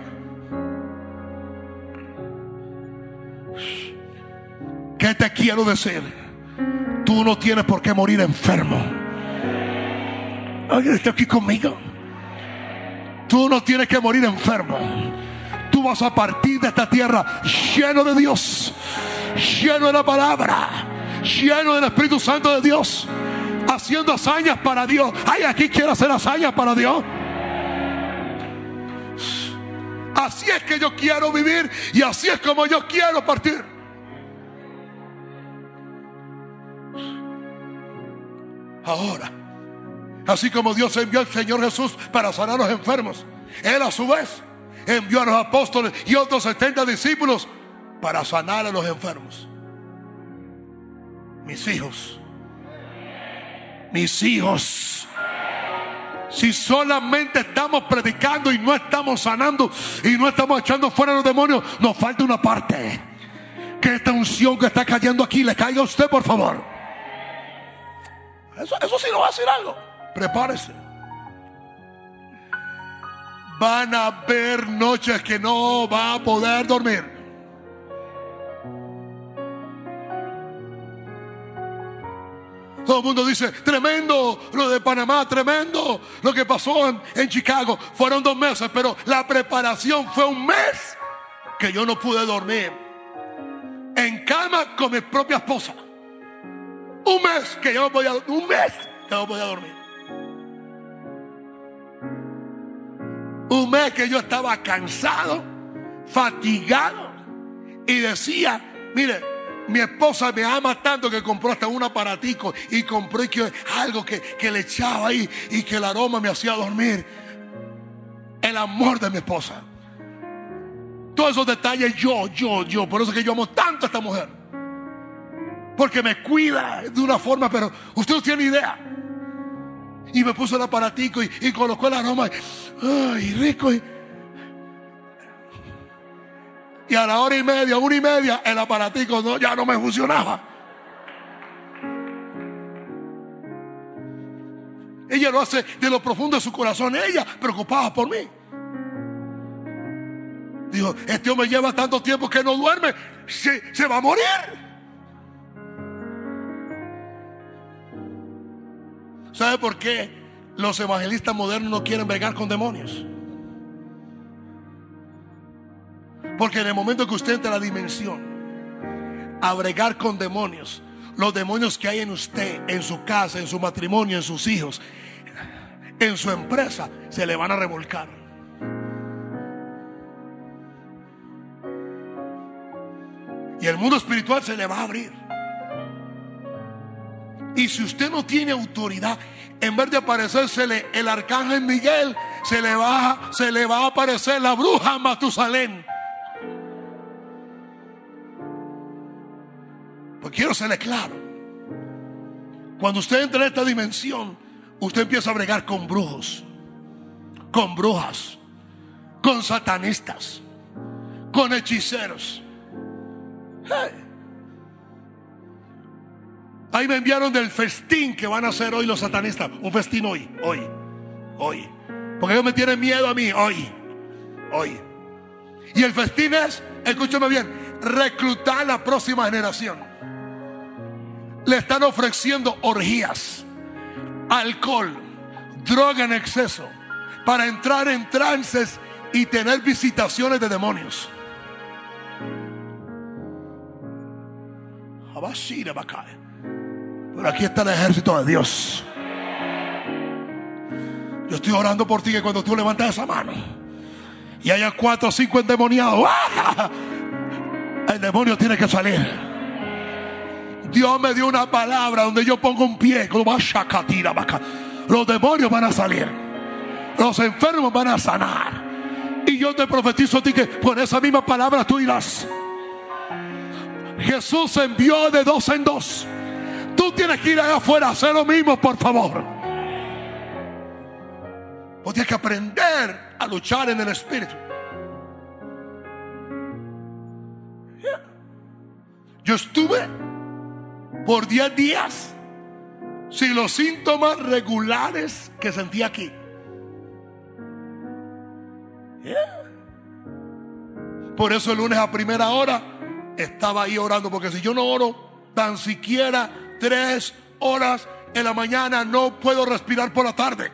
¿Qué te quiero decir? Tú no tienes por qué morir enfermo. Alguien está aquí conmigo. Tú no tienes que morir enfermo. Tú vas a partir de esta tierra lleno de Dios, lleno de la palabra, lleno del Espíritu Santo de Dios, haciendo hazañas para Dios. Hay aquí quiere hacer hazañas para Dios. Así es que yo quiero vivir y así es como yo quiero partir. Ahora, así como Dios envió al Señor Jesús para sanar a los enfermos, Él a su vez envió a los apóstoles y otros 70 discípulos para sanar a los enfermos. Mis hijos, mis hijos si solamente estamos predicando y no estamos sanando y no estamos echando fuera los demonios, nos falta una parte. Que esta unción que está cayendo aquí le caiga a usted, por favor. Eso, eso sí lo va a decir algo. Prepárese. Van a haber noches que no va a poder dormir. Todo el mundo dice, tremendo lo de Panamá, tremendo lo que pasó en, Chicago. Fueron dos meses, pero la preparación fue un mes que yo no pude dormir. En cama con mi propia esposa. Un mes que yo no podía, un mes que no podía dormir. Un mes que yo estaba cansado, fatigado y decía, mire, mi esposa me ama tanto que compró hasta un aparatico y compró algo que, le echaba ahí y que el aroma me hacía dormir. El amor de mi esposa. Todos esos detalles yo, yo, yo. Por eso es que yo amo tanto a esta mujer. Porque me cuida de una forma, pero usted no tiene idea. Y me puso el aparatico y, colocó el aroma. Ay, rico. Y, y a la hora y media, una y media, el aparatico ya no me funcionaba. Ella lo hace de lo profundo de su corazón. Ella preocupada por mí. Dijo, este hombre lleva tanto tiempo que no duerme. Se, se va a morir. ¿Sabe por qué los evangelistas modernos no quieren bregar con demonios? Porque en el momento que usted entra a la dimensión a bregar con demonios, los demonios que hay en usted, en su casa, en su matrimonio, en sus hijos, en su empresa, se le van a revolcar. Y el mundo espiritual se le va a abrir. Y si usted no tiene autoridad, en vez de aparecérsele el arcángel Miguel, se le va, se le va a aparecer la bruja Matusalén. Pues quiero serle claro. Cuando usted entra en esta dimensión, usted empieza a bregar con brujos, con brujas, con satanistas, con hechiceros. Ahí me enviaron del festín que van a hacer hoy los satanistas. Un festín hoy, hoy, hoy. Porque ellos me tienen miedo a mí, hoy, hoy. Y el festín es, escúchame bien, reclutar la próxima generación le están ofreciendo orgías, alcohol, droga en exceso, para entrar en trances y tener visitaciones de demonios. Pero aquí está el ejército de Dios. Yo estoy orando por ti que cuando tú levantas esa mano y haya cuatro o cinco endemoniados, ¡ah! el demonio tiene que salir. Dios me dio una palabra donde yo pongo un pie. Los demonios van a salir. Los enfermos van a sanar. Y yo te profetizo a ti que por esa misma palabra tú irás. Jesús envió de dos en dos. Tú tienes que ir allá afuera a hacer lo mismo, por favor. Vos tienes que aprender a luchar en el Espíritu. Yo estuve por 10 días sin los síntomas regulares que sentí aquí. Por eso el lunes a primera hora estaba ahí orando, porque si yo no oro tan siquiera tres horas en la mañana, no puedo respirar por la tarde.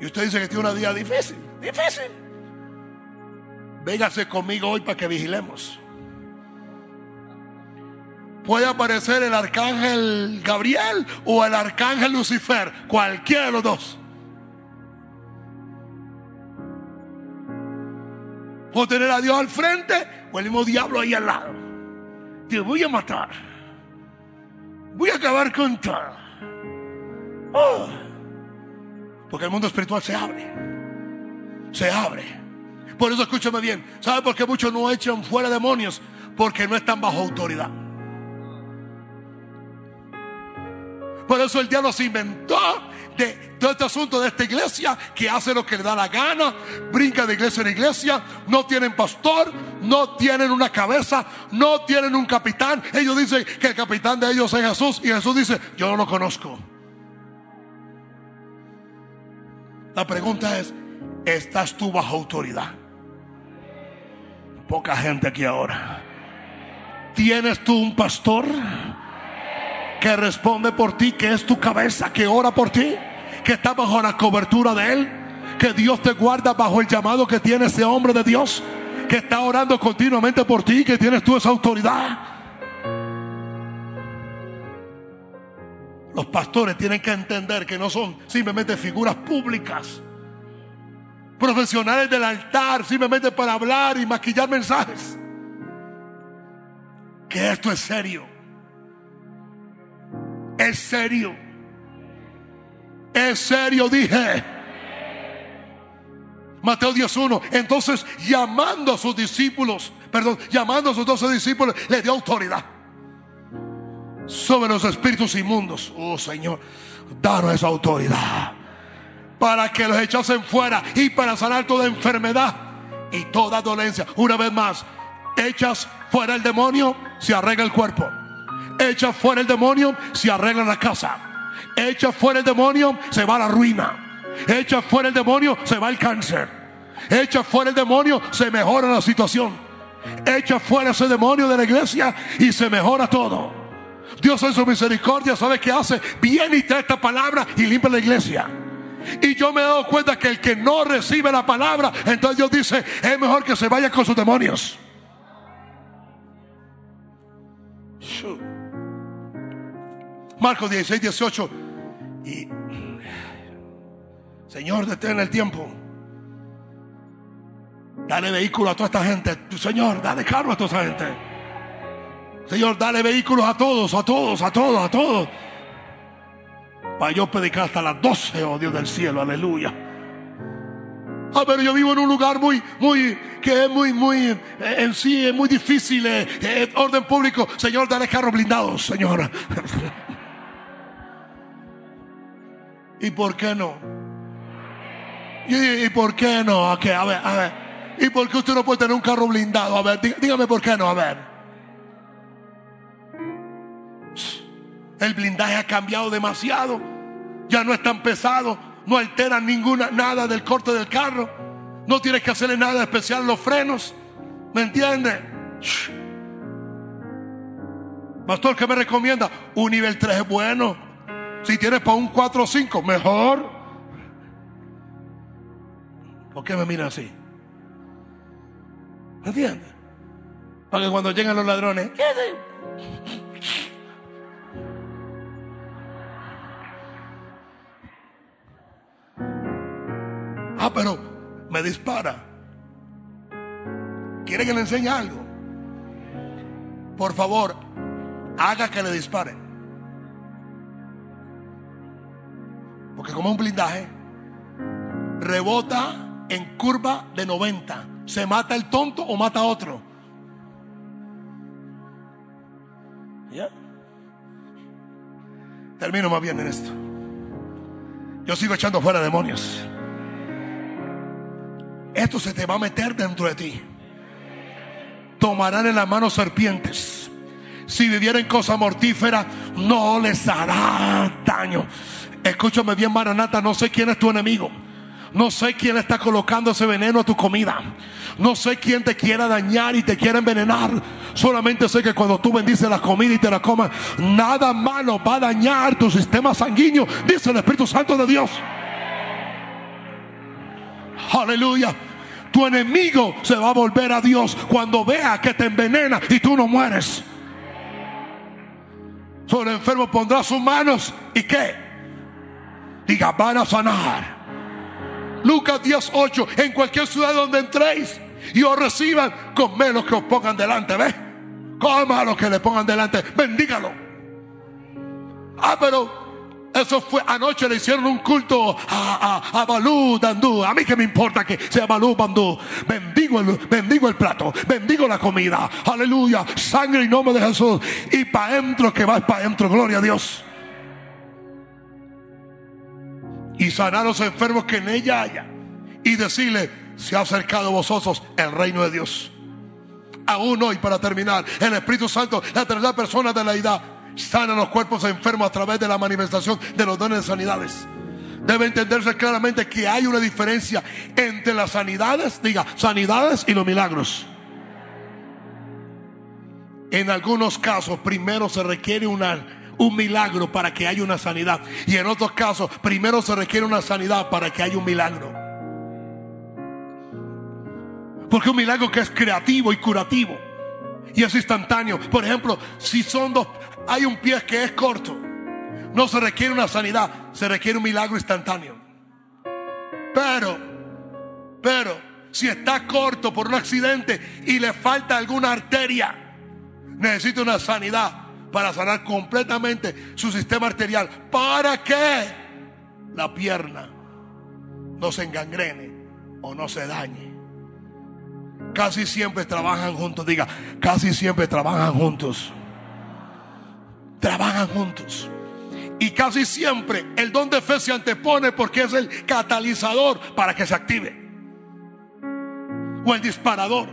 Y usted dice que tiene una día difícil, difícil. Véngase conmigo hoy para que vigilemos. Puede aparecer el arcángel Gabriel o el arcángel Lucifer, cualquiera de los dos. Puedo tener a Dios al frente o el mismo diablo ahí al lado. Te voy a matar. Voy a acabar con todo. Oh. Porque el mundo espiritual se abre. Se abre. Por eso escúchame bien. ¿Sabe por qué muchos no echan fuera demonios? Porque no están bajo autoridad. Por eso el diablo se inventó de todo este asunto de esta iglesia que hace lo que le da la gana, brinca de iglesia en iglesia, no tienen pastor, no tienen una cabeza, no tienen un capitán. Ellos dicen que el capitán de ellos es Jesús y Jesús dice, yo no lo conozco. La pregunta es, ¿estás tú bajo autoridad? Poca gente aquí ahora. ¿Tienes tú un pastor que responde por ti, que es tu cabeza, que ora por ti, que está bajo la cobertura de él? Que Dios te guarda bajo el llamado que tiene ese hombre de Dios, que está orando continuamente por ti, que tienes tú esa autoridad. Los pastores tienen que entender que no son simplemente figuras públicas profesionales del altar simplemente para hablar y maquillar mensajes. Que esto es serio. Es serio. Es serio, dije. Mateo 10.1. Entonces, llamando a sus discípulos, perdón, llamando a sus doce discípulos, le dio autoridad sobre los espíritus inmundos. Oh Señor, danos esa autoridad para que los echasen fuera y para sanar toda enfermedad y toda dolencia. Una vez más, echas fuera el demonio, se arregla el cuerpo. Echa fuera el demonio, se arregla la casa. Echa fuera el demonio, se va la ruina. Echa fuera el demonio, se va el cáncer. Echa fuera el demonio, se mejora la situación. Echa fuera ese demonio de la iglesia y se mejora todo. Dios en su misericordia sabe qué hace. Viene y trae esta palabra y limpia la iglesia. Y yo me he dado cuenta que el que no recibe la palabra, entonces Dios dice, es mejor que se vaya con sus demonios. Marcos 16, 18. Y Señor, detén el tiempo. Dale vehículo a toda esta gente. Señor, dale carro a toda esta gente. Señor, dale vehículos a todos, a todos, a todos, a todos. Para yo predicar hasta las 12, oh Dios del cielo, aleluya. Ah, pero yo vivo en un lugar muy, muy, que es muy, muy, eh, en sí es muy difícil, eh, eh, orden público. Señor, dale carros blindados, Señor. *laughs* ¿Y por qué no? ¿Y, por qué no? A, ver, a ver. ¿Y por qué usted no puede tener un carro blindado? A ver, dígame por qué no, a ver. El blindaje ha cambiado demasiado. Ya no es tan pesado. No altera ninguna, nada del corte del carro. No tienes que hacerle nada especial los frenos. ¿Me entiende? Pastor, ¿qué me recomienda? Un nivel 3 es bueno. Si tienes para un 4 o 5, mejor. ¿Por qué me mira así? ¿Me entiendes? Para que cuando lleguen los ladrones, ¿qué Ah, pero me dispara. ¿Quiere que le enseñe algo? Por favor, haga que le disparen. Porque como un blindaje, rebota en curva de 90. ¿Se mata el tonto o mata a otro? ¿Ya? Termino más bien en esto. Yo sigo echando fuera demonios. Esto se te va a meter dentro de ti. Tomarán en la mano serpientes. Si vivieren cosas mortíferas, no les hará daño. Escúchame bien, Maranata. No sé quién es tu enemigo. No sé quién está colocando ese veneno a tu comida. No sé quién te quiera dañar y te quiera envenenar. Solamente sé que cuando tú bendices la comida y te la comas, nada malo va a dañar tu sistema sanguíneo, dice el Espíritu Santo de Dios. Aleluya. Tu enemigo se va a volver a Dios cuando vea que te envenena y tú no mueres. Sobre el enfermo pondrá sus manos y qué? Diga, van a sanar. Lucas 18, en cualquier ciudad donde entréis y os reciban, con menos que os pongan delante, ¿ves? Coma lo que le pongan delante, bendígalo. Ah, pero eso fue anoche le hicieron un culto a, a, a Balú Dandú. A mí que me importa que sea Balú Bandú. Bendigo el, bendigo el plato, bendigo la comida. Aleluya. Sangre y nombre de Jesús. Y para adentro que va para adentro. Gloria a Dios. Y sanar a los enfermos que en ella haya. Y decirle, se ha acercado a vosotros el reino de Dios. Aún hoy, para terminar, el Espíritu Santo, la tercera persona de la edad sana los cuerpos enfermos a través de la manifestación de los dones de sanidades. Debe entenderse claramente que hay una diferencia entre las sanidades, diga, sanidades y los milagros. En algunos casos, primero se requiere un milagro para que haya una sanidad. Y en otros casos, primero se requiere una sanidad para que haya un milagro. Porque un milagro que es creativo y curativo. Y es instantáneo. Por ejemplo, si son dos, hay un pie que es corto. No se requiere una sanidad, se requiere un milagro instantáneo. Pero, pero, si está corto por un accidente y le falta alguna arteria, necesita una sanidad para sanar completamente su sistema arterial. ¿Para que la pierna no se engangrene o no se dañe? casi siempre trabajan juntos. Diga, casi siempre trabajan juntos. Trabajan juntos. Y casi siempre el don de fe se antepone porque es el catalizador para que se active. O el disparador.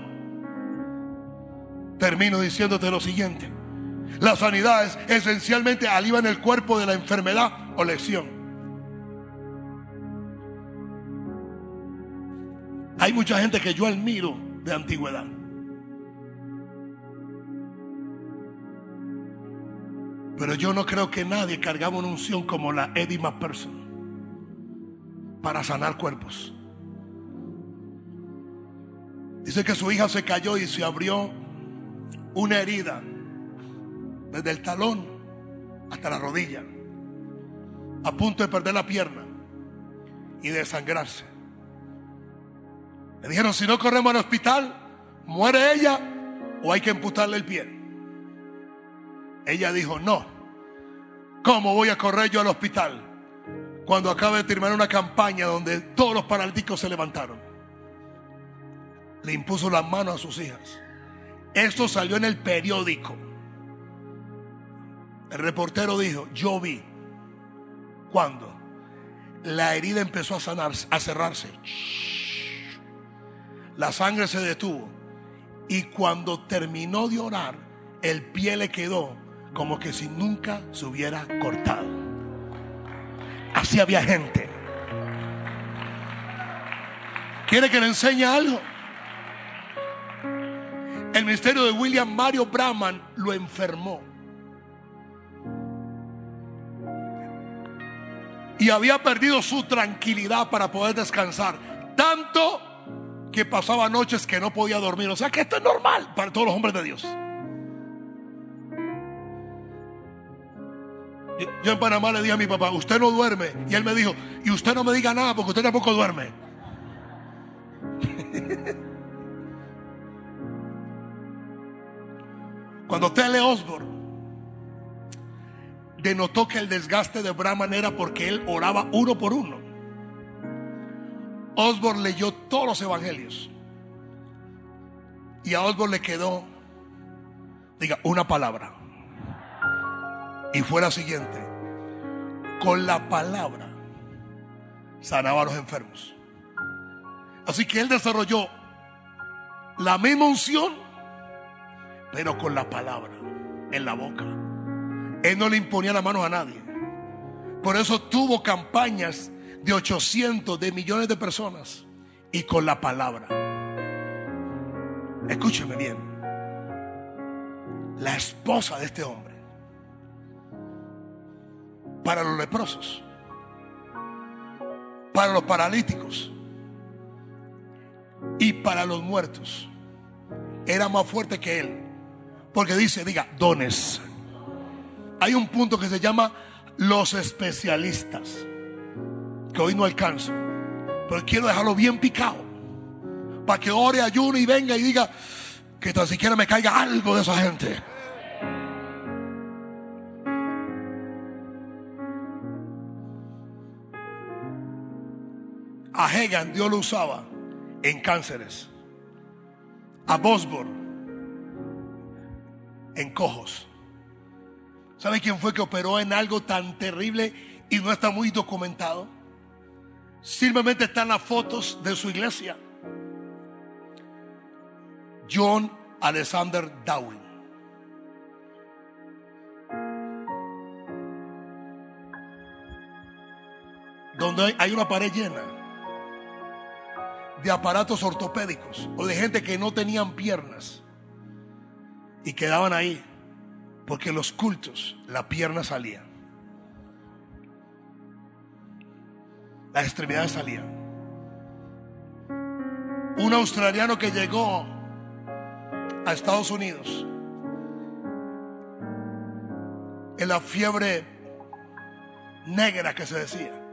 Termino diciéndote lo siguiente. Las sanidades esencialmente alivan el cuerpo de la enfermedad o lesión. Hay mucha gente que yo admiro de antigüedad. Pero yo no creo que nadie cargaba una unción como la Eddie McPherson para sanar cuerpos. Dice que su hija se cayó y se abrió una herida desde el talón hasta la rodilla, a punto de perder la pierna y de sangrarse. Le dijeron, si no corremos al hospital, muere ella o hay que amputarle el pie. Ella dijo, no, ¿cómo voy a correr yo al hospital cuando acaba de terminar una campaña donde todos los paralíticos se levantaron? Le impuso las manos a sus hijas. Esto salió en el periódico. El reportero dijo, yo vi cuando la herida empezó a a cerrarse. La sangre se detuvo. Y cuando terminó de orar, el pie le quedó como que si nunca se hubiera cortado. Así había gente. ¿Quiere que le enseñe algo? El ministerio de William Mario Brahman lo enfermó. Y había perdido su tranquilidad para poder descansar. Tanto que pasaba noches que no podía dormir. O sea que esto es normal para todos los hombres de Dios. Yo en Panamá le dije a mi papá, usted no duerme. Y él me dijo, y usted no me diga nada porque usted tampoco duerme. *laughs* Cuando Tele Osborne denotó que el desgaste de Brahman era porque él oraba uno por uno. Osborne leyó todos los evangelios. Y a Osborne le quedó, diga, una palabra. Y fue la siguiente. Con la palabra sanaba a los enfermos. Así que él desarrolló la misma unción, pero con la palabra en la boca. Él no le imponía la mano a nadie. Por eso tuvo campañas de 800, de millones de personas y con la palabra. Escúcheme bien. La esposa de este hombre, para los leprosos, para los paralíticos y para los muertos, era más fuerte que él. Porque dice, diga, dones. Hay un punto que se llama los especialistas que hoy no alcanzo. Pero quiero dejarlo bien picado. Para que ore, ayune y venga y diga que tan siquiera me caiga algo de esa gente. A Hegan Dios lo usaba en cánceres. A Bosbor en cojos. ¿Sabe quién fue que operó en algo tan terrible y no está muy documentado? Simplemente están las fotos de su iglesia. John Alexander Darwin. Donde hay una pared llena de aparatos ortopédicos o de gente que no tenían piernas y quedaban ahí porque los cultos la pierna salía. Las extremidades salían. Un australiano que llegó a Estados Unidos en la fiebre negra que se decía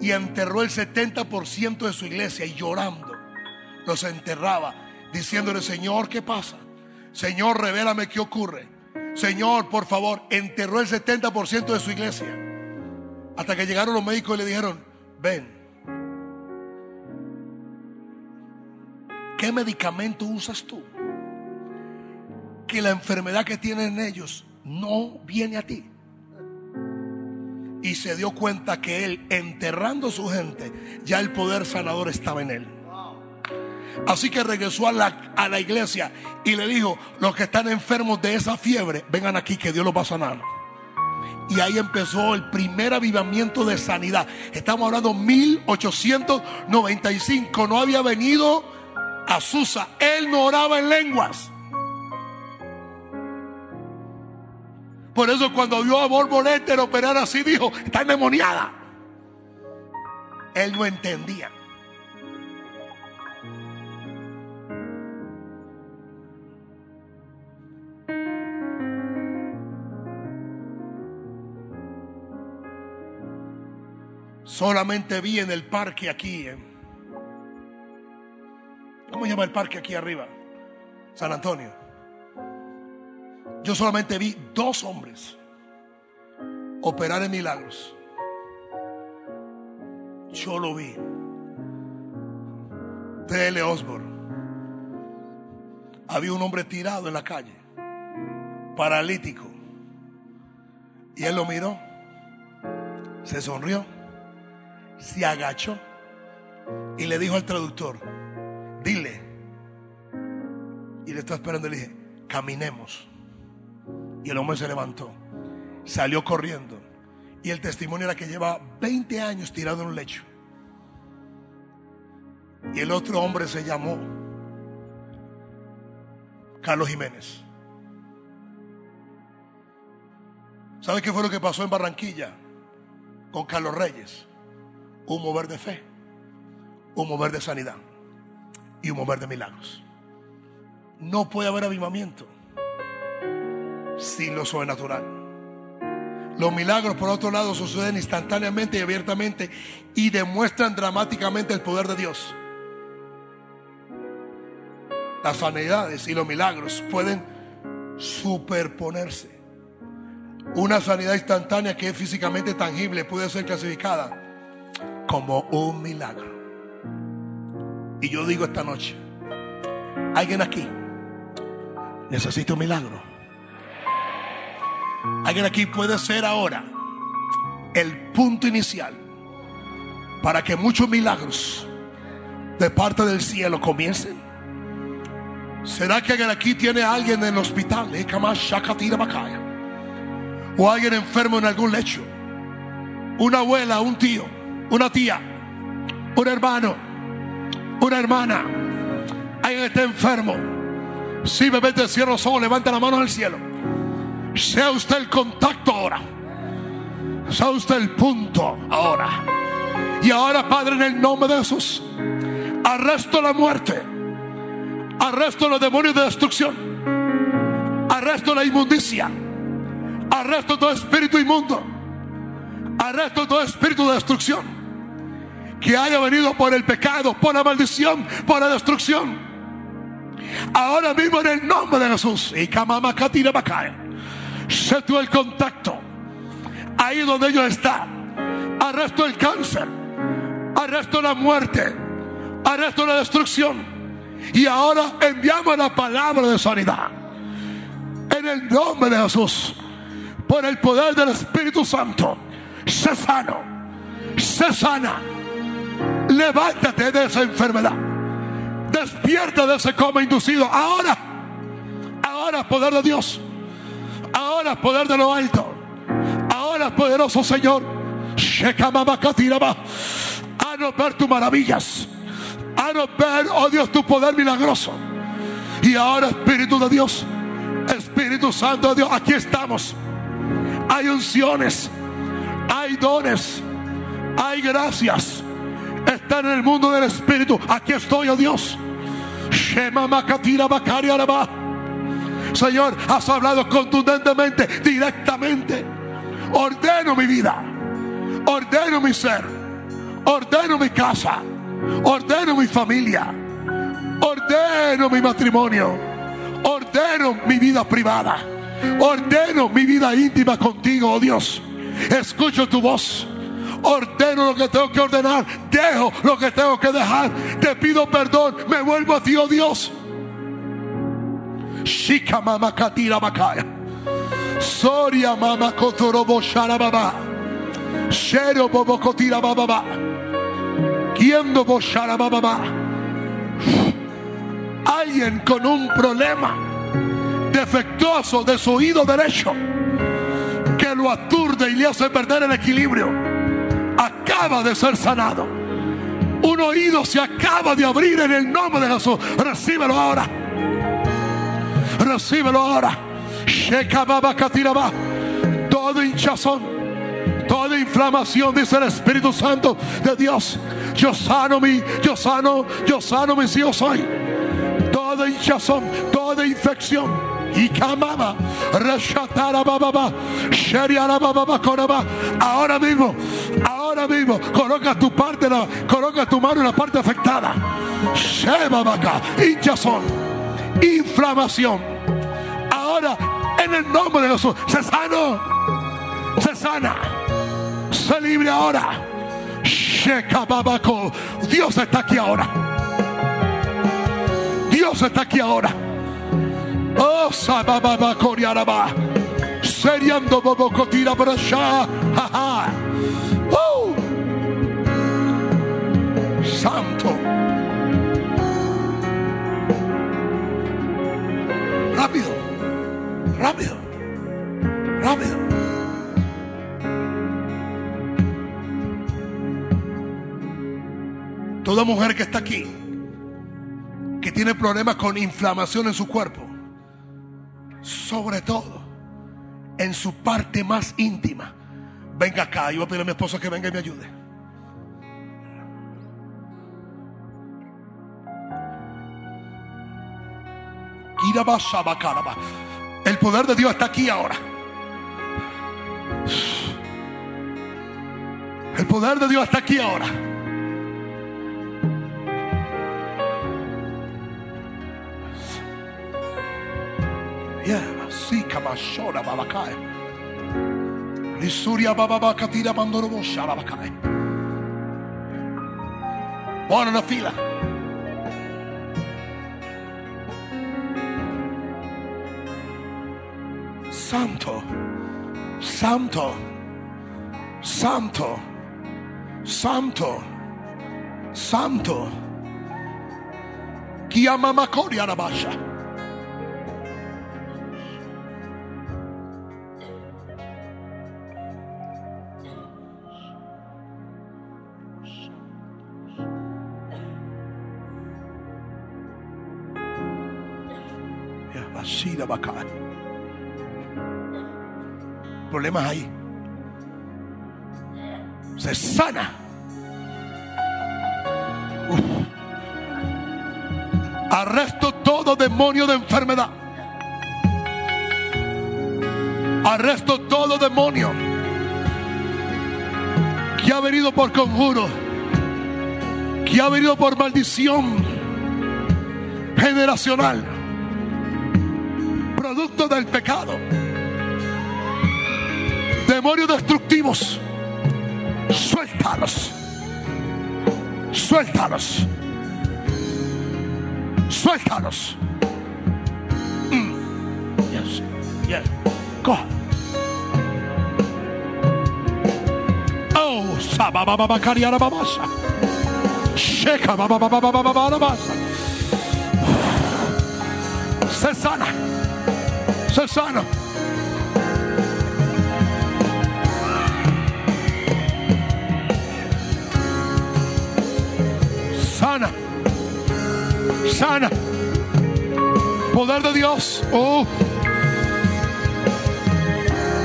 y enterró el 70% de su iglesia y llorando los enterraba diciéndole Señor ¿qué pasa? Señor revélame qué ocurre Señor por favor enterró el 70% de su iglesia hasta que llegaron los médicos y le dijeron, ven, ¿qué medicamento usas tú? Que la enfermedad que tienen ellos no viene a ti. Y se dio cuenta que él, enterrando a su gente, ya el poder sanador estaba en él. Así que regresó a la, a la iglesia y le dijo, los que están enfermos de esa fiebre, vengan aquí que Dios los va a sanar. Y ahí empezó el primer avivamiento de sanidad. Estamos hablando 1895. No había venido a Susa. Él no oraba en lenguas. Por eso cuando vio a Borboleter operar así, dijo, está endemoniada. Él no entendía. Solamente vi en el parque aquí. ¿Cómo se llama el parque aquí arriba? San Antonio. Yo solamente vi dos hombres operar en milagros. Yo lo vi. T.L. Osborne. Había un hombre tirado en la calle, paralítico. Y él lo miró, se sonrió se agachó y le dijo al traductor, dile. Y le estaba esperando y le dije, caminemos. Y el hombre se levantó, salió corriendo. Y el testimonio era que lleva 20 años tirado en un lecho. Y el otro hombre se llamó Carlos Jiménez. ¿Sabe qué fue lo que pasó en Barranquilla con Carlos Reyes? un mover de fe, un mover de sanidad y un mover de milagros. No puede haber avivamiento sin lo sobrenatural. Los milagros, por otro lado, suceden instantáneamente y abiertamente y demuestran dramáticamente el poder de Dios. Las sanidades y los milagros pueden superponerse. Una sanidad instantánea que es físicamente tangible puede ser clasificada como un milagro. Y yo digo esta noche, alguien aquí necesita un milagro. Alguien aquí puede ser ahora el punto inicial para que muchos milagros de parte del cielo comiencen. ¿Será que alguien aquí tiene alguien en el hospital? Eh, o alguien enfermo en algún lecho. Una abuela, un tío una tía, un hermano, una hermana, alguien está enfermo. Si bebé te cierro los ojos, levanta la mano al cielo. Sea usted el contacto ahora. Sea usted el punto ahora. Y ahora, Padre, en el nombre de Jesús, arresto la muerte. Arresto los demonios de destrucción. Arresto la inmundicia. Arresto todo espíritu inmundo. Arresto todo espíritu de destrucción que haya venido por el pecado, por la maldición, por la destrucción. Ahora mismo en el nombre de Jesús. Y Se tú el contacto. Ahí donde ellos están. Arresto el cáncer. Arresto la muerte. Arresto la destrucción. Y ahora enviamos la palabra de sanidad. En el nombre de Jesús. Por el poder del Espíritu Santo. Se sano. Se sana Levántate de esa enfermedad. Despierta de ese coma inducido. Ahora, ahora poder de Dios. Ahora poder de lo alto. Ahora poderoso Señor. A no ver tus maravillas. A no ver, oh Dios, tu poder milagroso. Y ahora, Espíritu de Dios. Espíritu Santo de Dios, aquí estamos. Hay unciones. Hay dones. Hay gracias está en el mundo del Espíritu. Aquí estoy, oh Dios. Señor, has hablado contundentemente, directamente. Ordeno mi vida, ordeno mi ser, ordeno mi casa, ordeno mi familia, ordeno mi matrimonio, ordeno mi vida privada, ordeno mi vida íntima contigo, oh Dios. Escucho tu voz. Ordeno lo que tengo que ordenar, dejo lo que tengo que dejar, te pido perdón, me vuelvo a ti, oh Dios. Shika mama katira bakaya. Soria mama kotorobo baba. Shero bobo kotira baba. Kiendo boshara baba. Alguien con un problema defectuoso de su oído derecho que lo aturde y le hace perder el equilibrio, acaba de ser sanado. Un oído se acaba de abrir en el nombre de Jesús. Recíbelo ahora. Recíbelo ahora. Todo hinchazón, toda inflamación, dice el Espíritu Santo de Dios. Yo sano mi, yo sano, yo sano mis hijos hoy. Toda hinchazón, toda infección y camaba. Ahora mismo, ahora mismo, coloca tu parte, coloca tu mano en la parte afectada. Shebabaka, hinchazón, inflamación. Ahora, en el nombre de Jesús, se sano, se sana, se libre ahora. Dios está aquí ahora. Dios está aquí ahora. Oh, sabababa coriaraba. Seriando bobo cotira brasha. Oh. Santo. Rápido. Rápido. Rápido. Toda mujer que está aquí, que tiene problemas con inflamación en su cuerpo, sobre todo en su parte más íntima. Venga acá, yo voy a pedir a mi esposa que venga y me ayude. El poder de Dios está aquí ahora. El poder de Dios está aquí ahora. Sika Mashora Babakai. Santo, Santo, Santo, Santo, Santo. Chiama Makori Arabasha. Problemas ahí. Se sana. Arresto todo demonio de enfermedad. Arresto todo demonio que ha venido por conjuro, que ha venido por maldición generacional producto del pecado. Demonios destructivos, suéltalos. Suéltalos. Suéltalos. Mm. Yes. Yes. Go. Oh, sabababa cariara babasa. Sheka bababa Se sana se sana. Sana. Sana. Poder de Dios. Oh.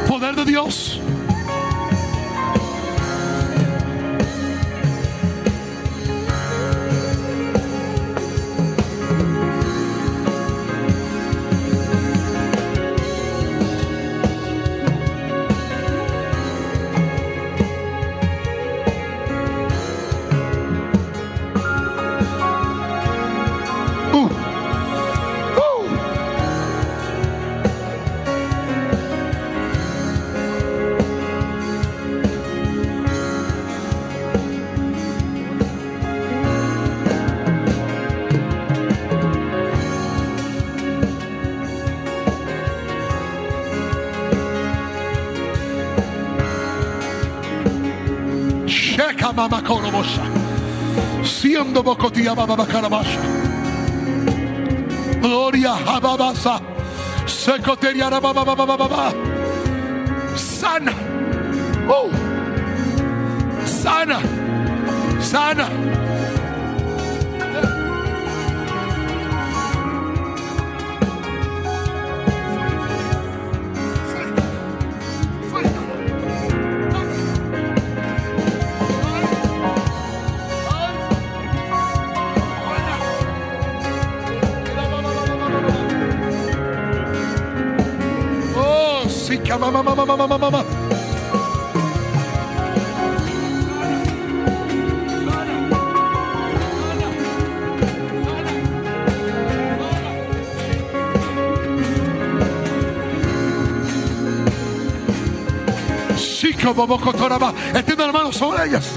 Poder de Dios. Seca mama corobosha. Siendo bocotía baba carabasha. Gloria a babasa. Secoteria baba baba baba. Sana. Oh. Sana. Sana. Extiende la mano sobre ellas.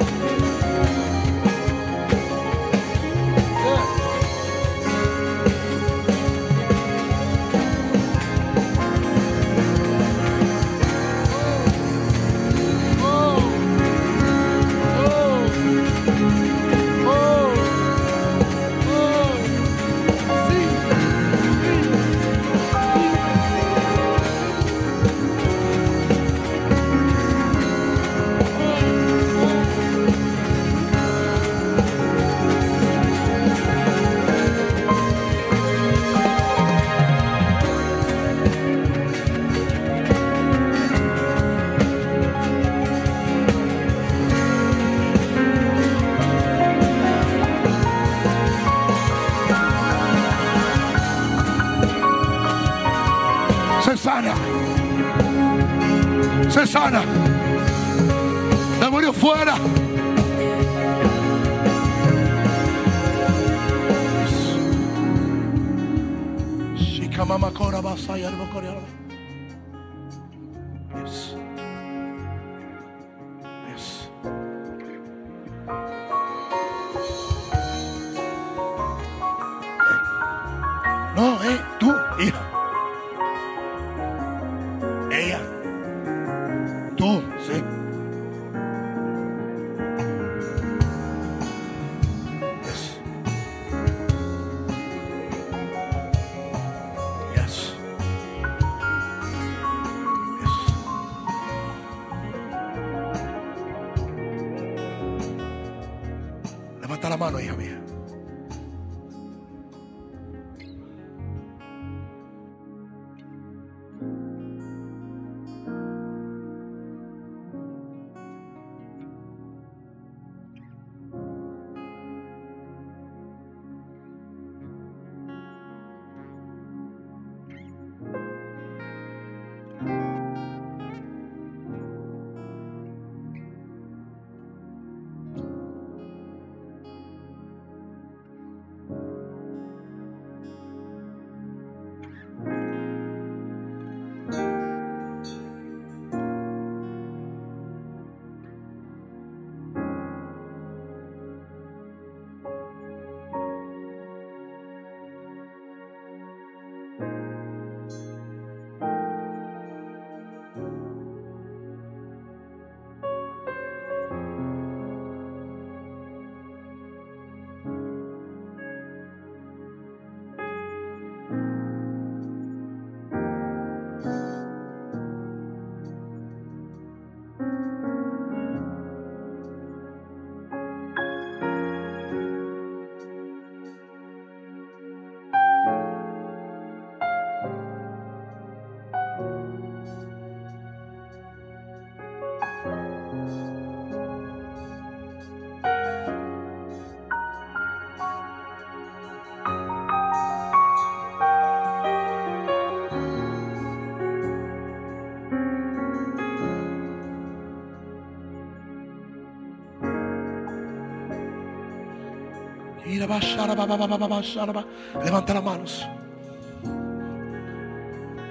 Levanta las manos.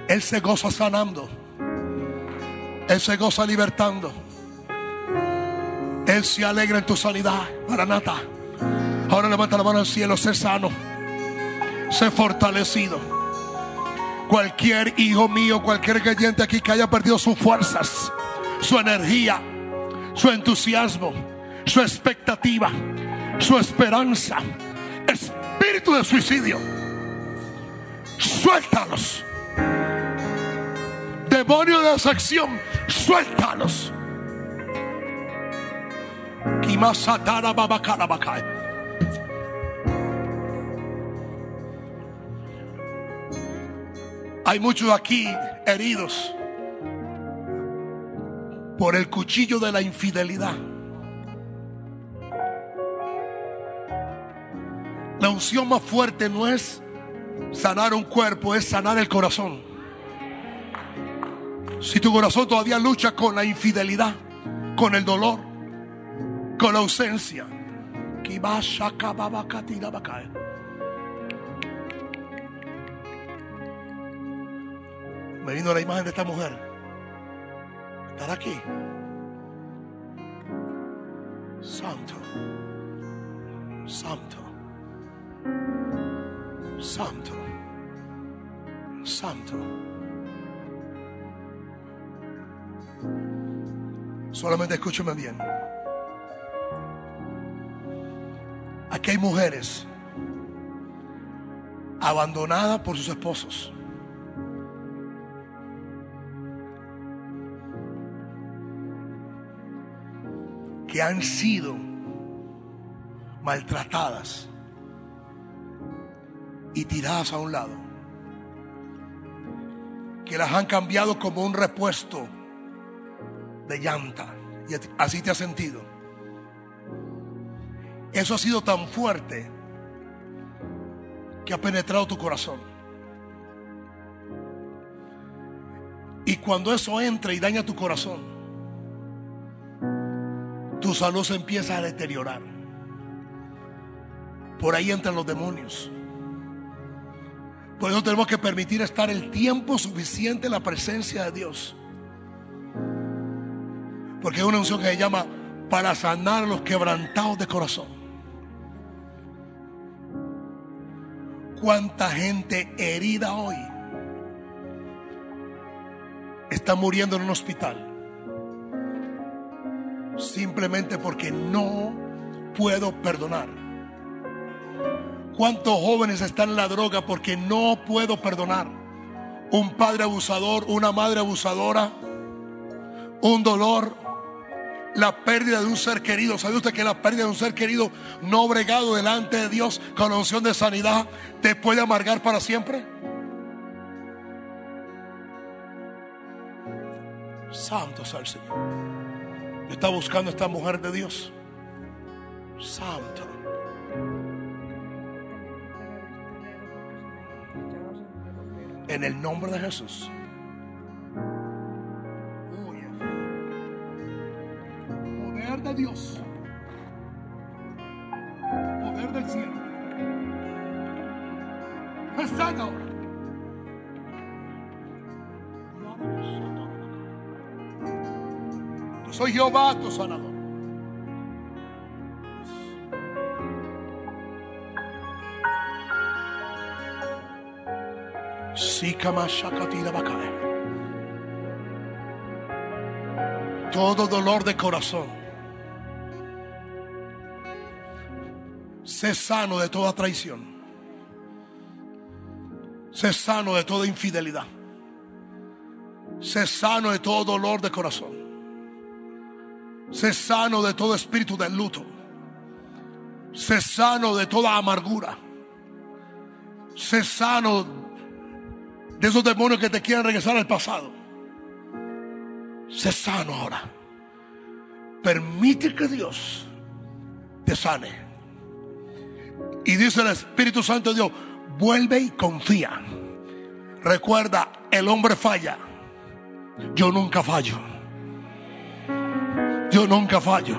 Él se goza sanando. Él se goza libertando. Él se alegra en tu sanidad. Maranata. Ahora levanta la mano al cielo. Sé sano. Sé fortalecido. Cualquier hijo mío, cualquier creyente aquí que haya perdido sus fuerzas, su energía, su entusiasmo, su expectativa, su esperanza. Espíritu de suicidio. Suéltalos. Demonio de desacción. Suéltalos. Hay muchos aquí heridos por el cuchillo de la infidelidad. Unción más fuerte no es sanar un cuerpo, es sanar el corazón. Si tu corazón todavía lucha con la infidelidad, con el dolor, con la ausencia, me vino la imagen de esta mujer. Estar aquí. Santo. Santo. Santo. Santo. Solamente escúchame bien. Aquí hay mujeres abandonadas por sus esposos. que han sido maltratadas y tiradas a un lado. Que las han cambiado como un repuesto de llanta. Y así te has sentido. Eso ha sido tan fuerte que ha penetrado tu corazón. Y cuando eso entra y daña tu corazón, tu salud se empieza a deteriorar. Por ahí entran los demonios. Por eso tenemos que permitir estar el tiempo suficiente en la presencia de Dios. Porque es una unción que se llama para sanar a los quebrantados de corazón. Cuánta gente herida hoy está muriendo en un hospital simplemente porque no puedo perdonar. ¿Cuántos jóvenes están en la droga porque no puedo perdonar? Un padre abusador, una madre abusadora, un dolor, la pérdida de un ser querido. ¿Sabe usted que la pérdida de un ser querido no bregado delante de Dios con la unción de sanidad te puede amargar para siempre? Santo sea el Señor. Está buscando esta mujer de Dios. Santo. En el nombre de Jesús. Poder de Dios. Poder del cielo. Santo. Soy Jehová tu sanador. Todo dolor de corazón. Sé sano de toda traición. Sé sano de toda infidelidad. Sé sano de todo dolor de corazón. Sé sano de todo espíritu de luto. Sé sano de toda amargura. Sé sano de esos demonios que te quieren regresar al pasado. Sé sano ahora. Permite que Dios te sane. Y dice el Espíritu Santo de Dios, vuelve y confía. Recuerda, el hombre falla. Yo nunca fallo. Yo nunca fallo.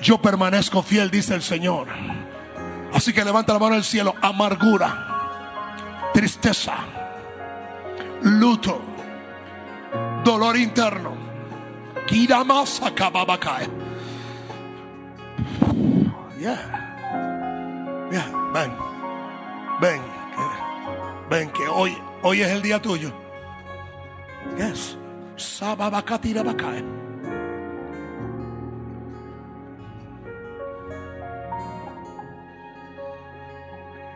Yo permanezco fiel, dice el Señor. Así que levanta la mano al cielo. Amargura, tristeza, luto, dolor interno. Yeah. Yeah, ven, ven, ven que hoy, hoy es el día tuyo. Yes, sababakatira bakae.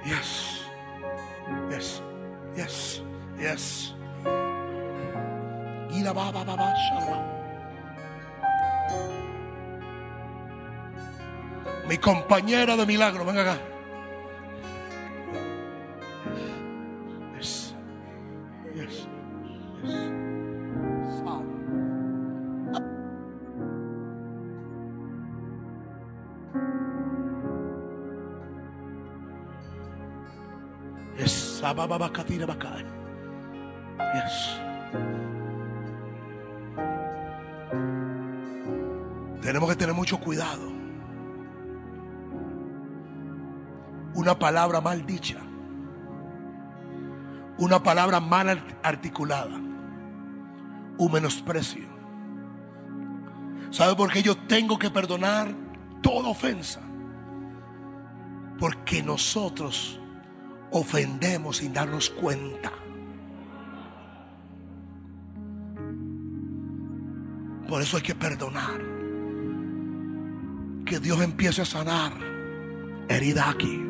Yes, yes, yes, yes. Mi compañera de milagro, venga acá. Yes. Yes. Yes. Yes. Sabababakatira bakai. Yes. Tenemos que tener mucho cuidado. Una palabra mal dicha. Una palabra mal articulada. Un menosprecio. ¿Sabe por qué yo tengo que perdonar toda ofensa? Porque nosotros ofendemos sin darnos cuenta. Por eso hay que perdonar. Que Dios empiece a sanar herida aquí.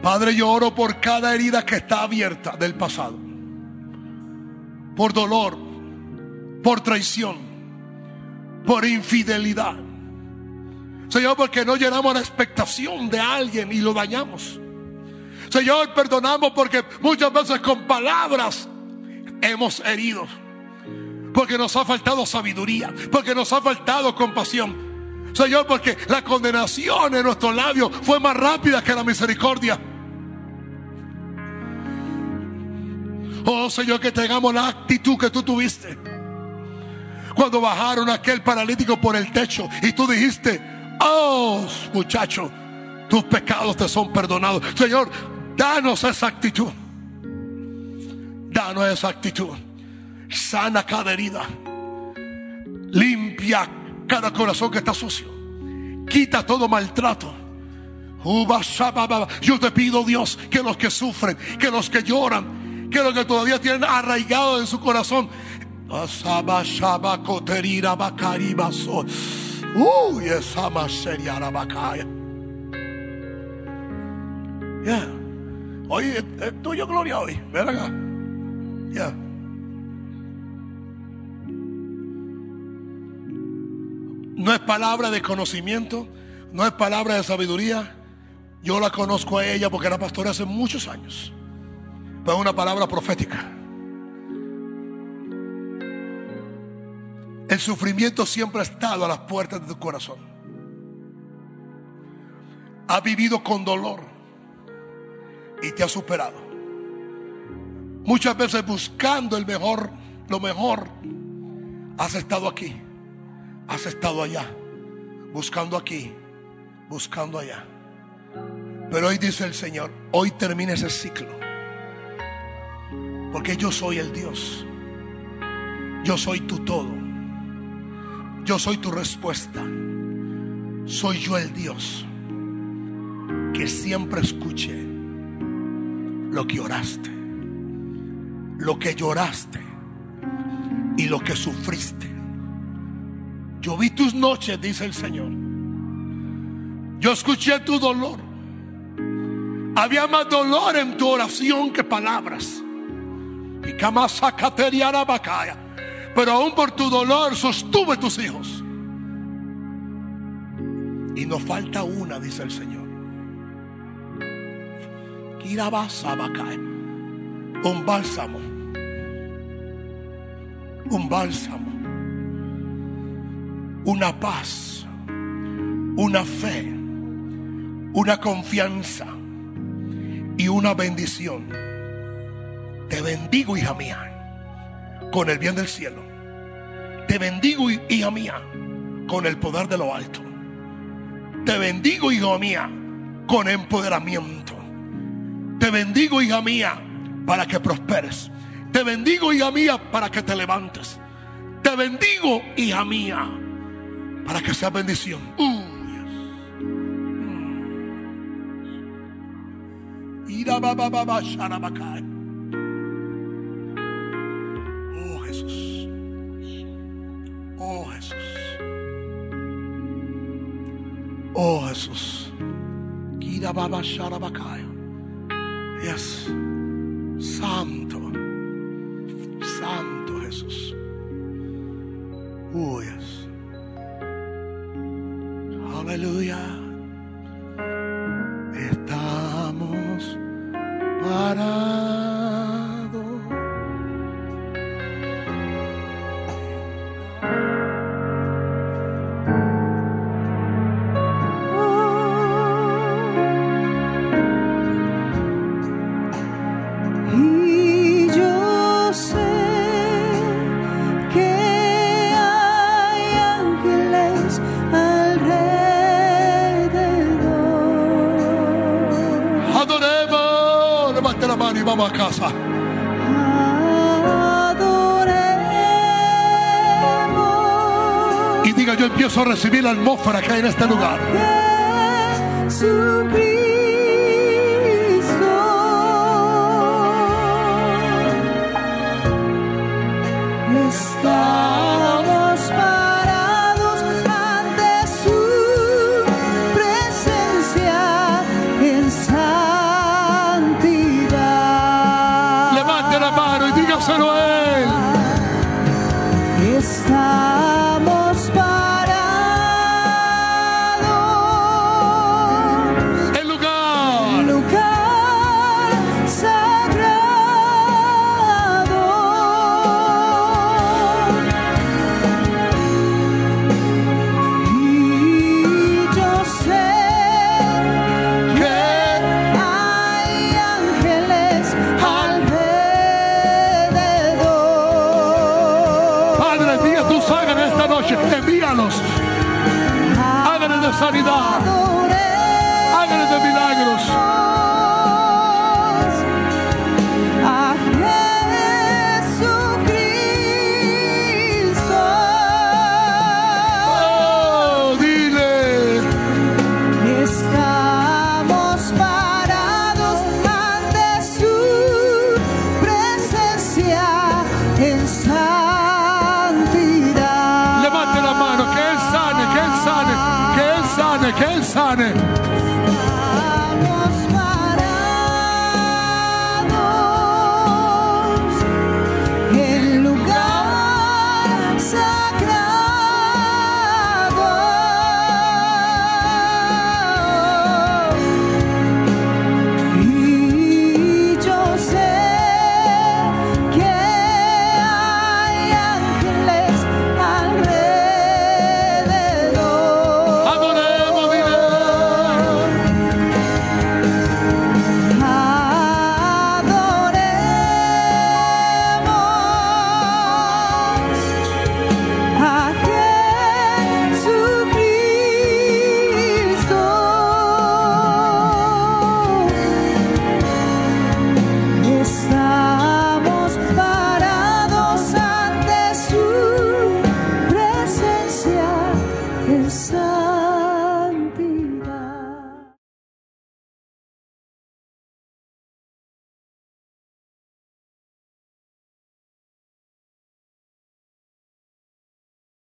Padre, yo oro por cada herida que está abierta del pasado. Por dolor, por traición, por infidelidad. Señor, porque no llenamos la expectación de alguien y lo dañamos. Señor, perdonamos porque muchas veces con palabras hemos herido. Porque nos ha faltado sabiduría, porque nos ha faltado compasión. Señor, porque la condenación en nuestros labios fue más rápida que la misericordia. Oh Señor, que tengamos la actitud que tú tuviste. Cuando bajaron aquel paralítico por el techo y tú dijiste, oh muchacho, tus pecados te son perdonados. Señor, danos esa actitud. Danos esa actitud. Sana cada herida. Limpia cada corazón que está sucio. Quita todo maltrato. Yo te pido, Dios, que los que sufren, que los que lloran, que los que todavía tienen arraigado en su corazón. Uy, esa seria. Yeah. Oye, es tuyo gloria hoy. Ven acá. Yeah. No es palabra de conocimiento, no es palabra de sabiduría. Yo la conozco a ella porque era pastora hace muchos años. Pero es una palabra profética. El sufrimiento siempre ha estado a las puertas de tu corazón. Ha vivido con dolor y te ha superado. Muchas veces buscando el mejor, lo mejor, has estado aquí, has estado allá, buscando aquí, buscando allá. Pero hoy dice el Señor, hoy termina ese ciclo. Porque yo soy el Dios. Yo soy tu todo. Yo soy tu respuesta. Soy yo el Dios que siempre escuche lo que oraste, lo que lloraste y lo que sufriste. Yo vi tus noches, dice el Señor. Yo escuché tu dolor. Había más dolor en tu oración que palabras. Y bacaya. Pero aún por tu dolor sostuve tus hijos. Y nos falta una, dice el Señor. Un bálsamo. Un bálsamo. Una paz. Una fe. Una confianza. Y una bendición. Te bendigo, hija mía con el bien del cielo. Te bendigo, hija mía, con el poder de lo alto. Te bendigo, hija mía, con empoderamiento. Te bendigo, hija mía, para que prosperes. Te bendigo, hija mía, para que te levantes. Te bendigo, hija mía, para que sea bendición. Uh, Ira baba baba Oh Jesús. Ida Baba Sharabakaya. Yes. Santo. Santo Jesús. Oh, yes. Aleluya. Recibir la atmósfera que hay en este lugar.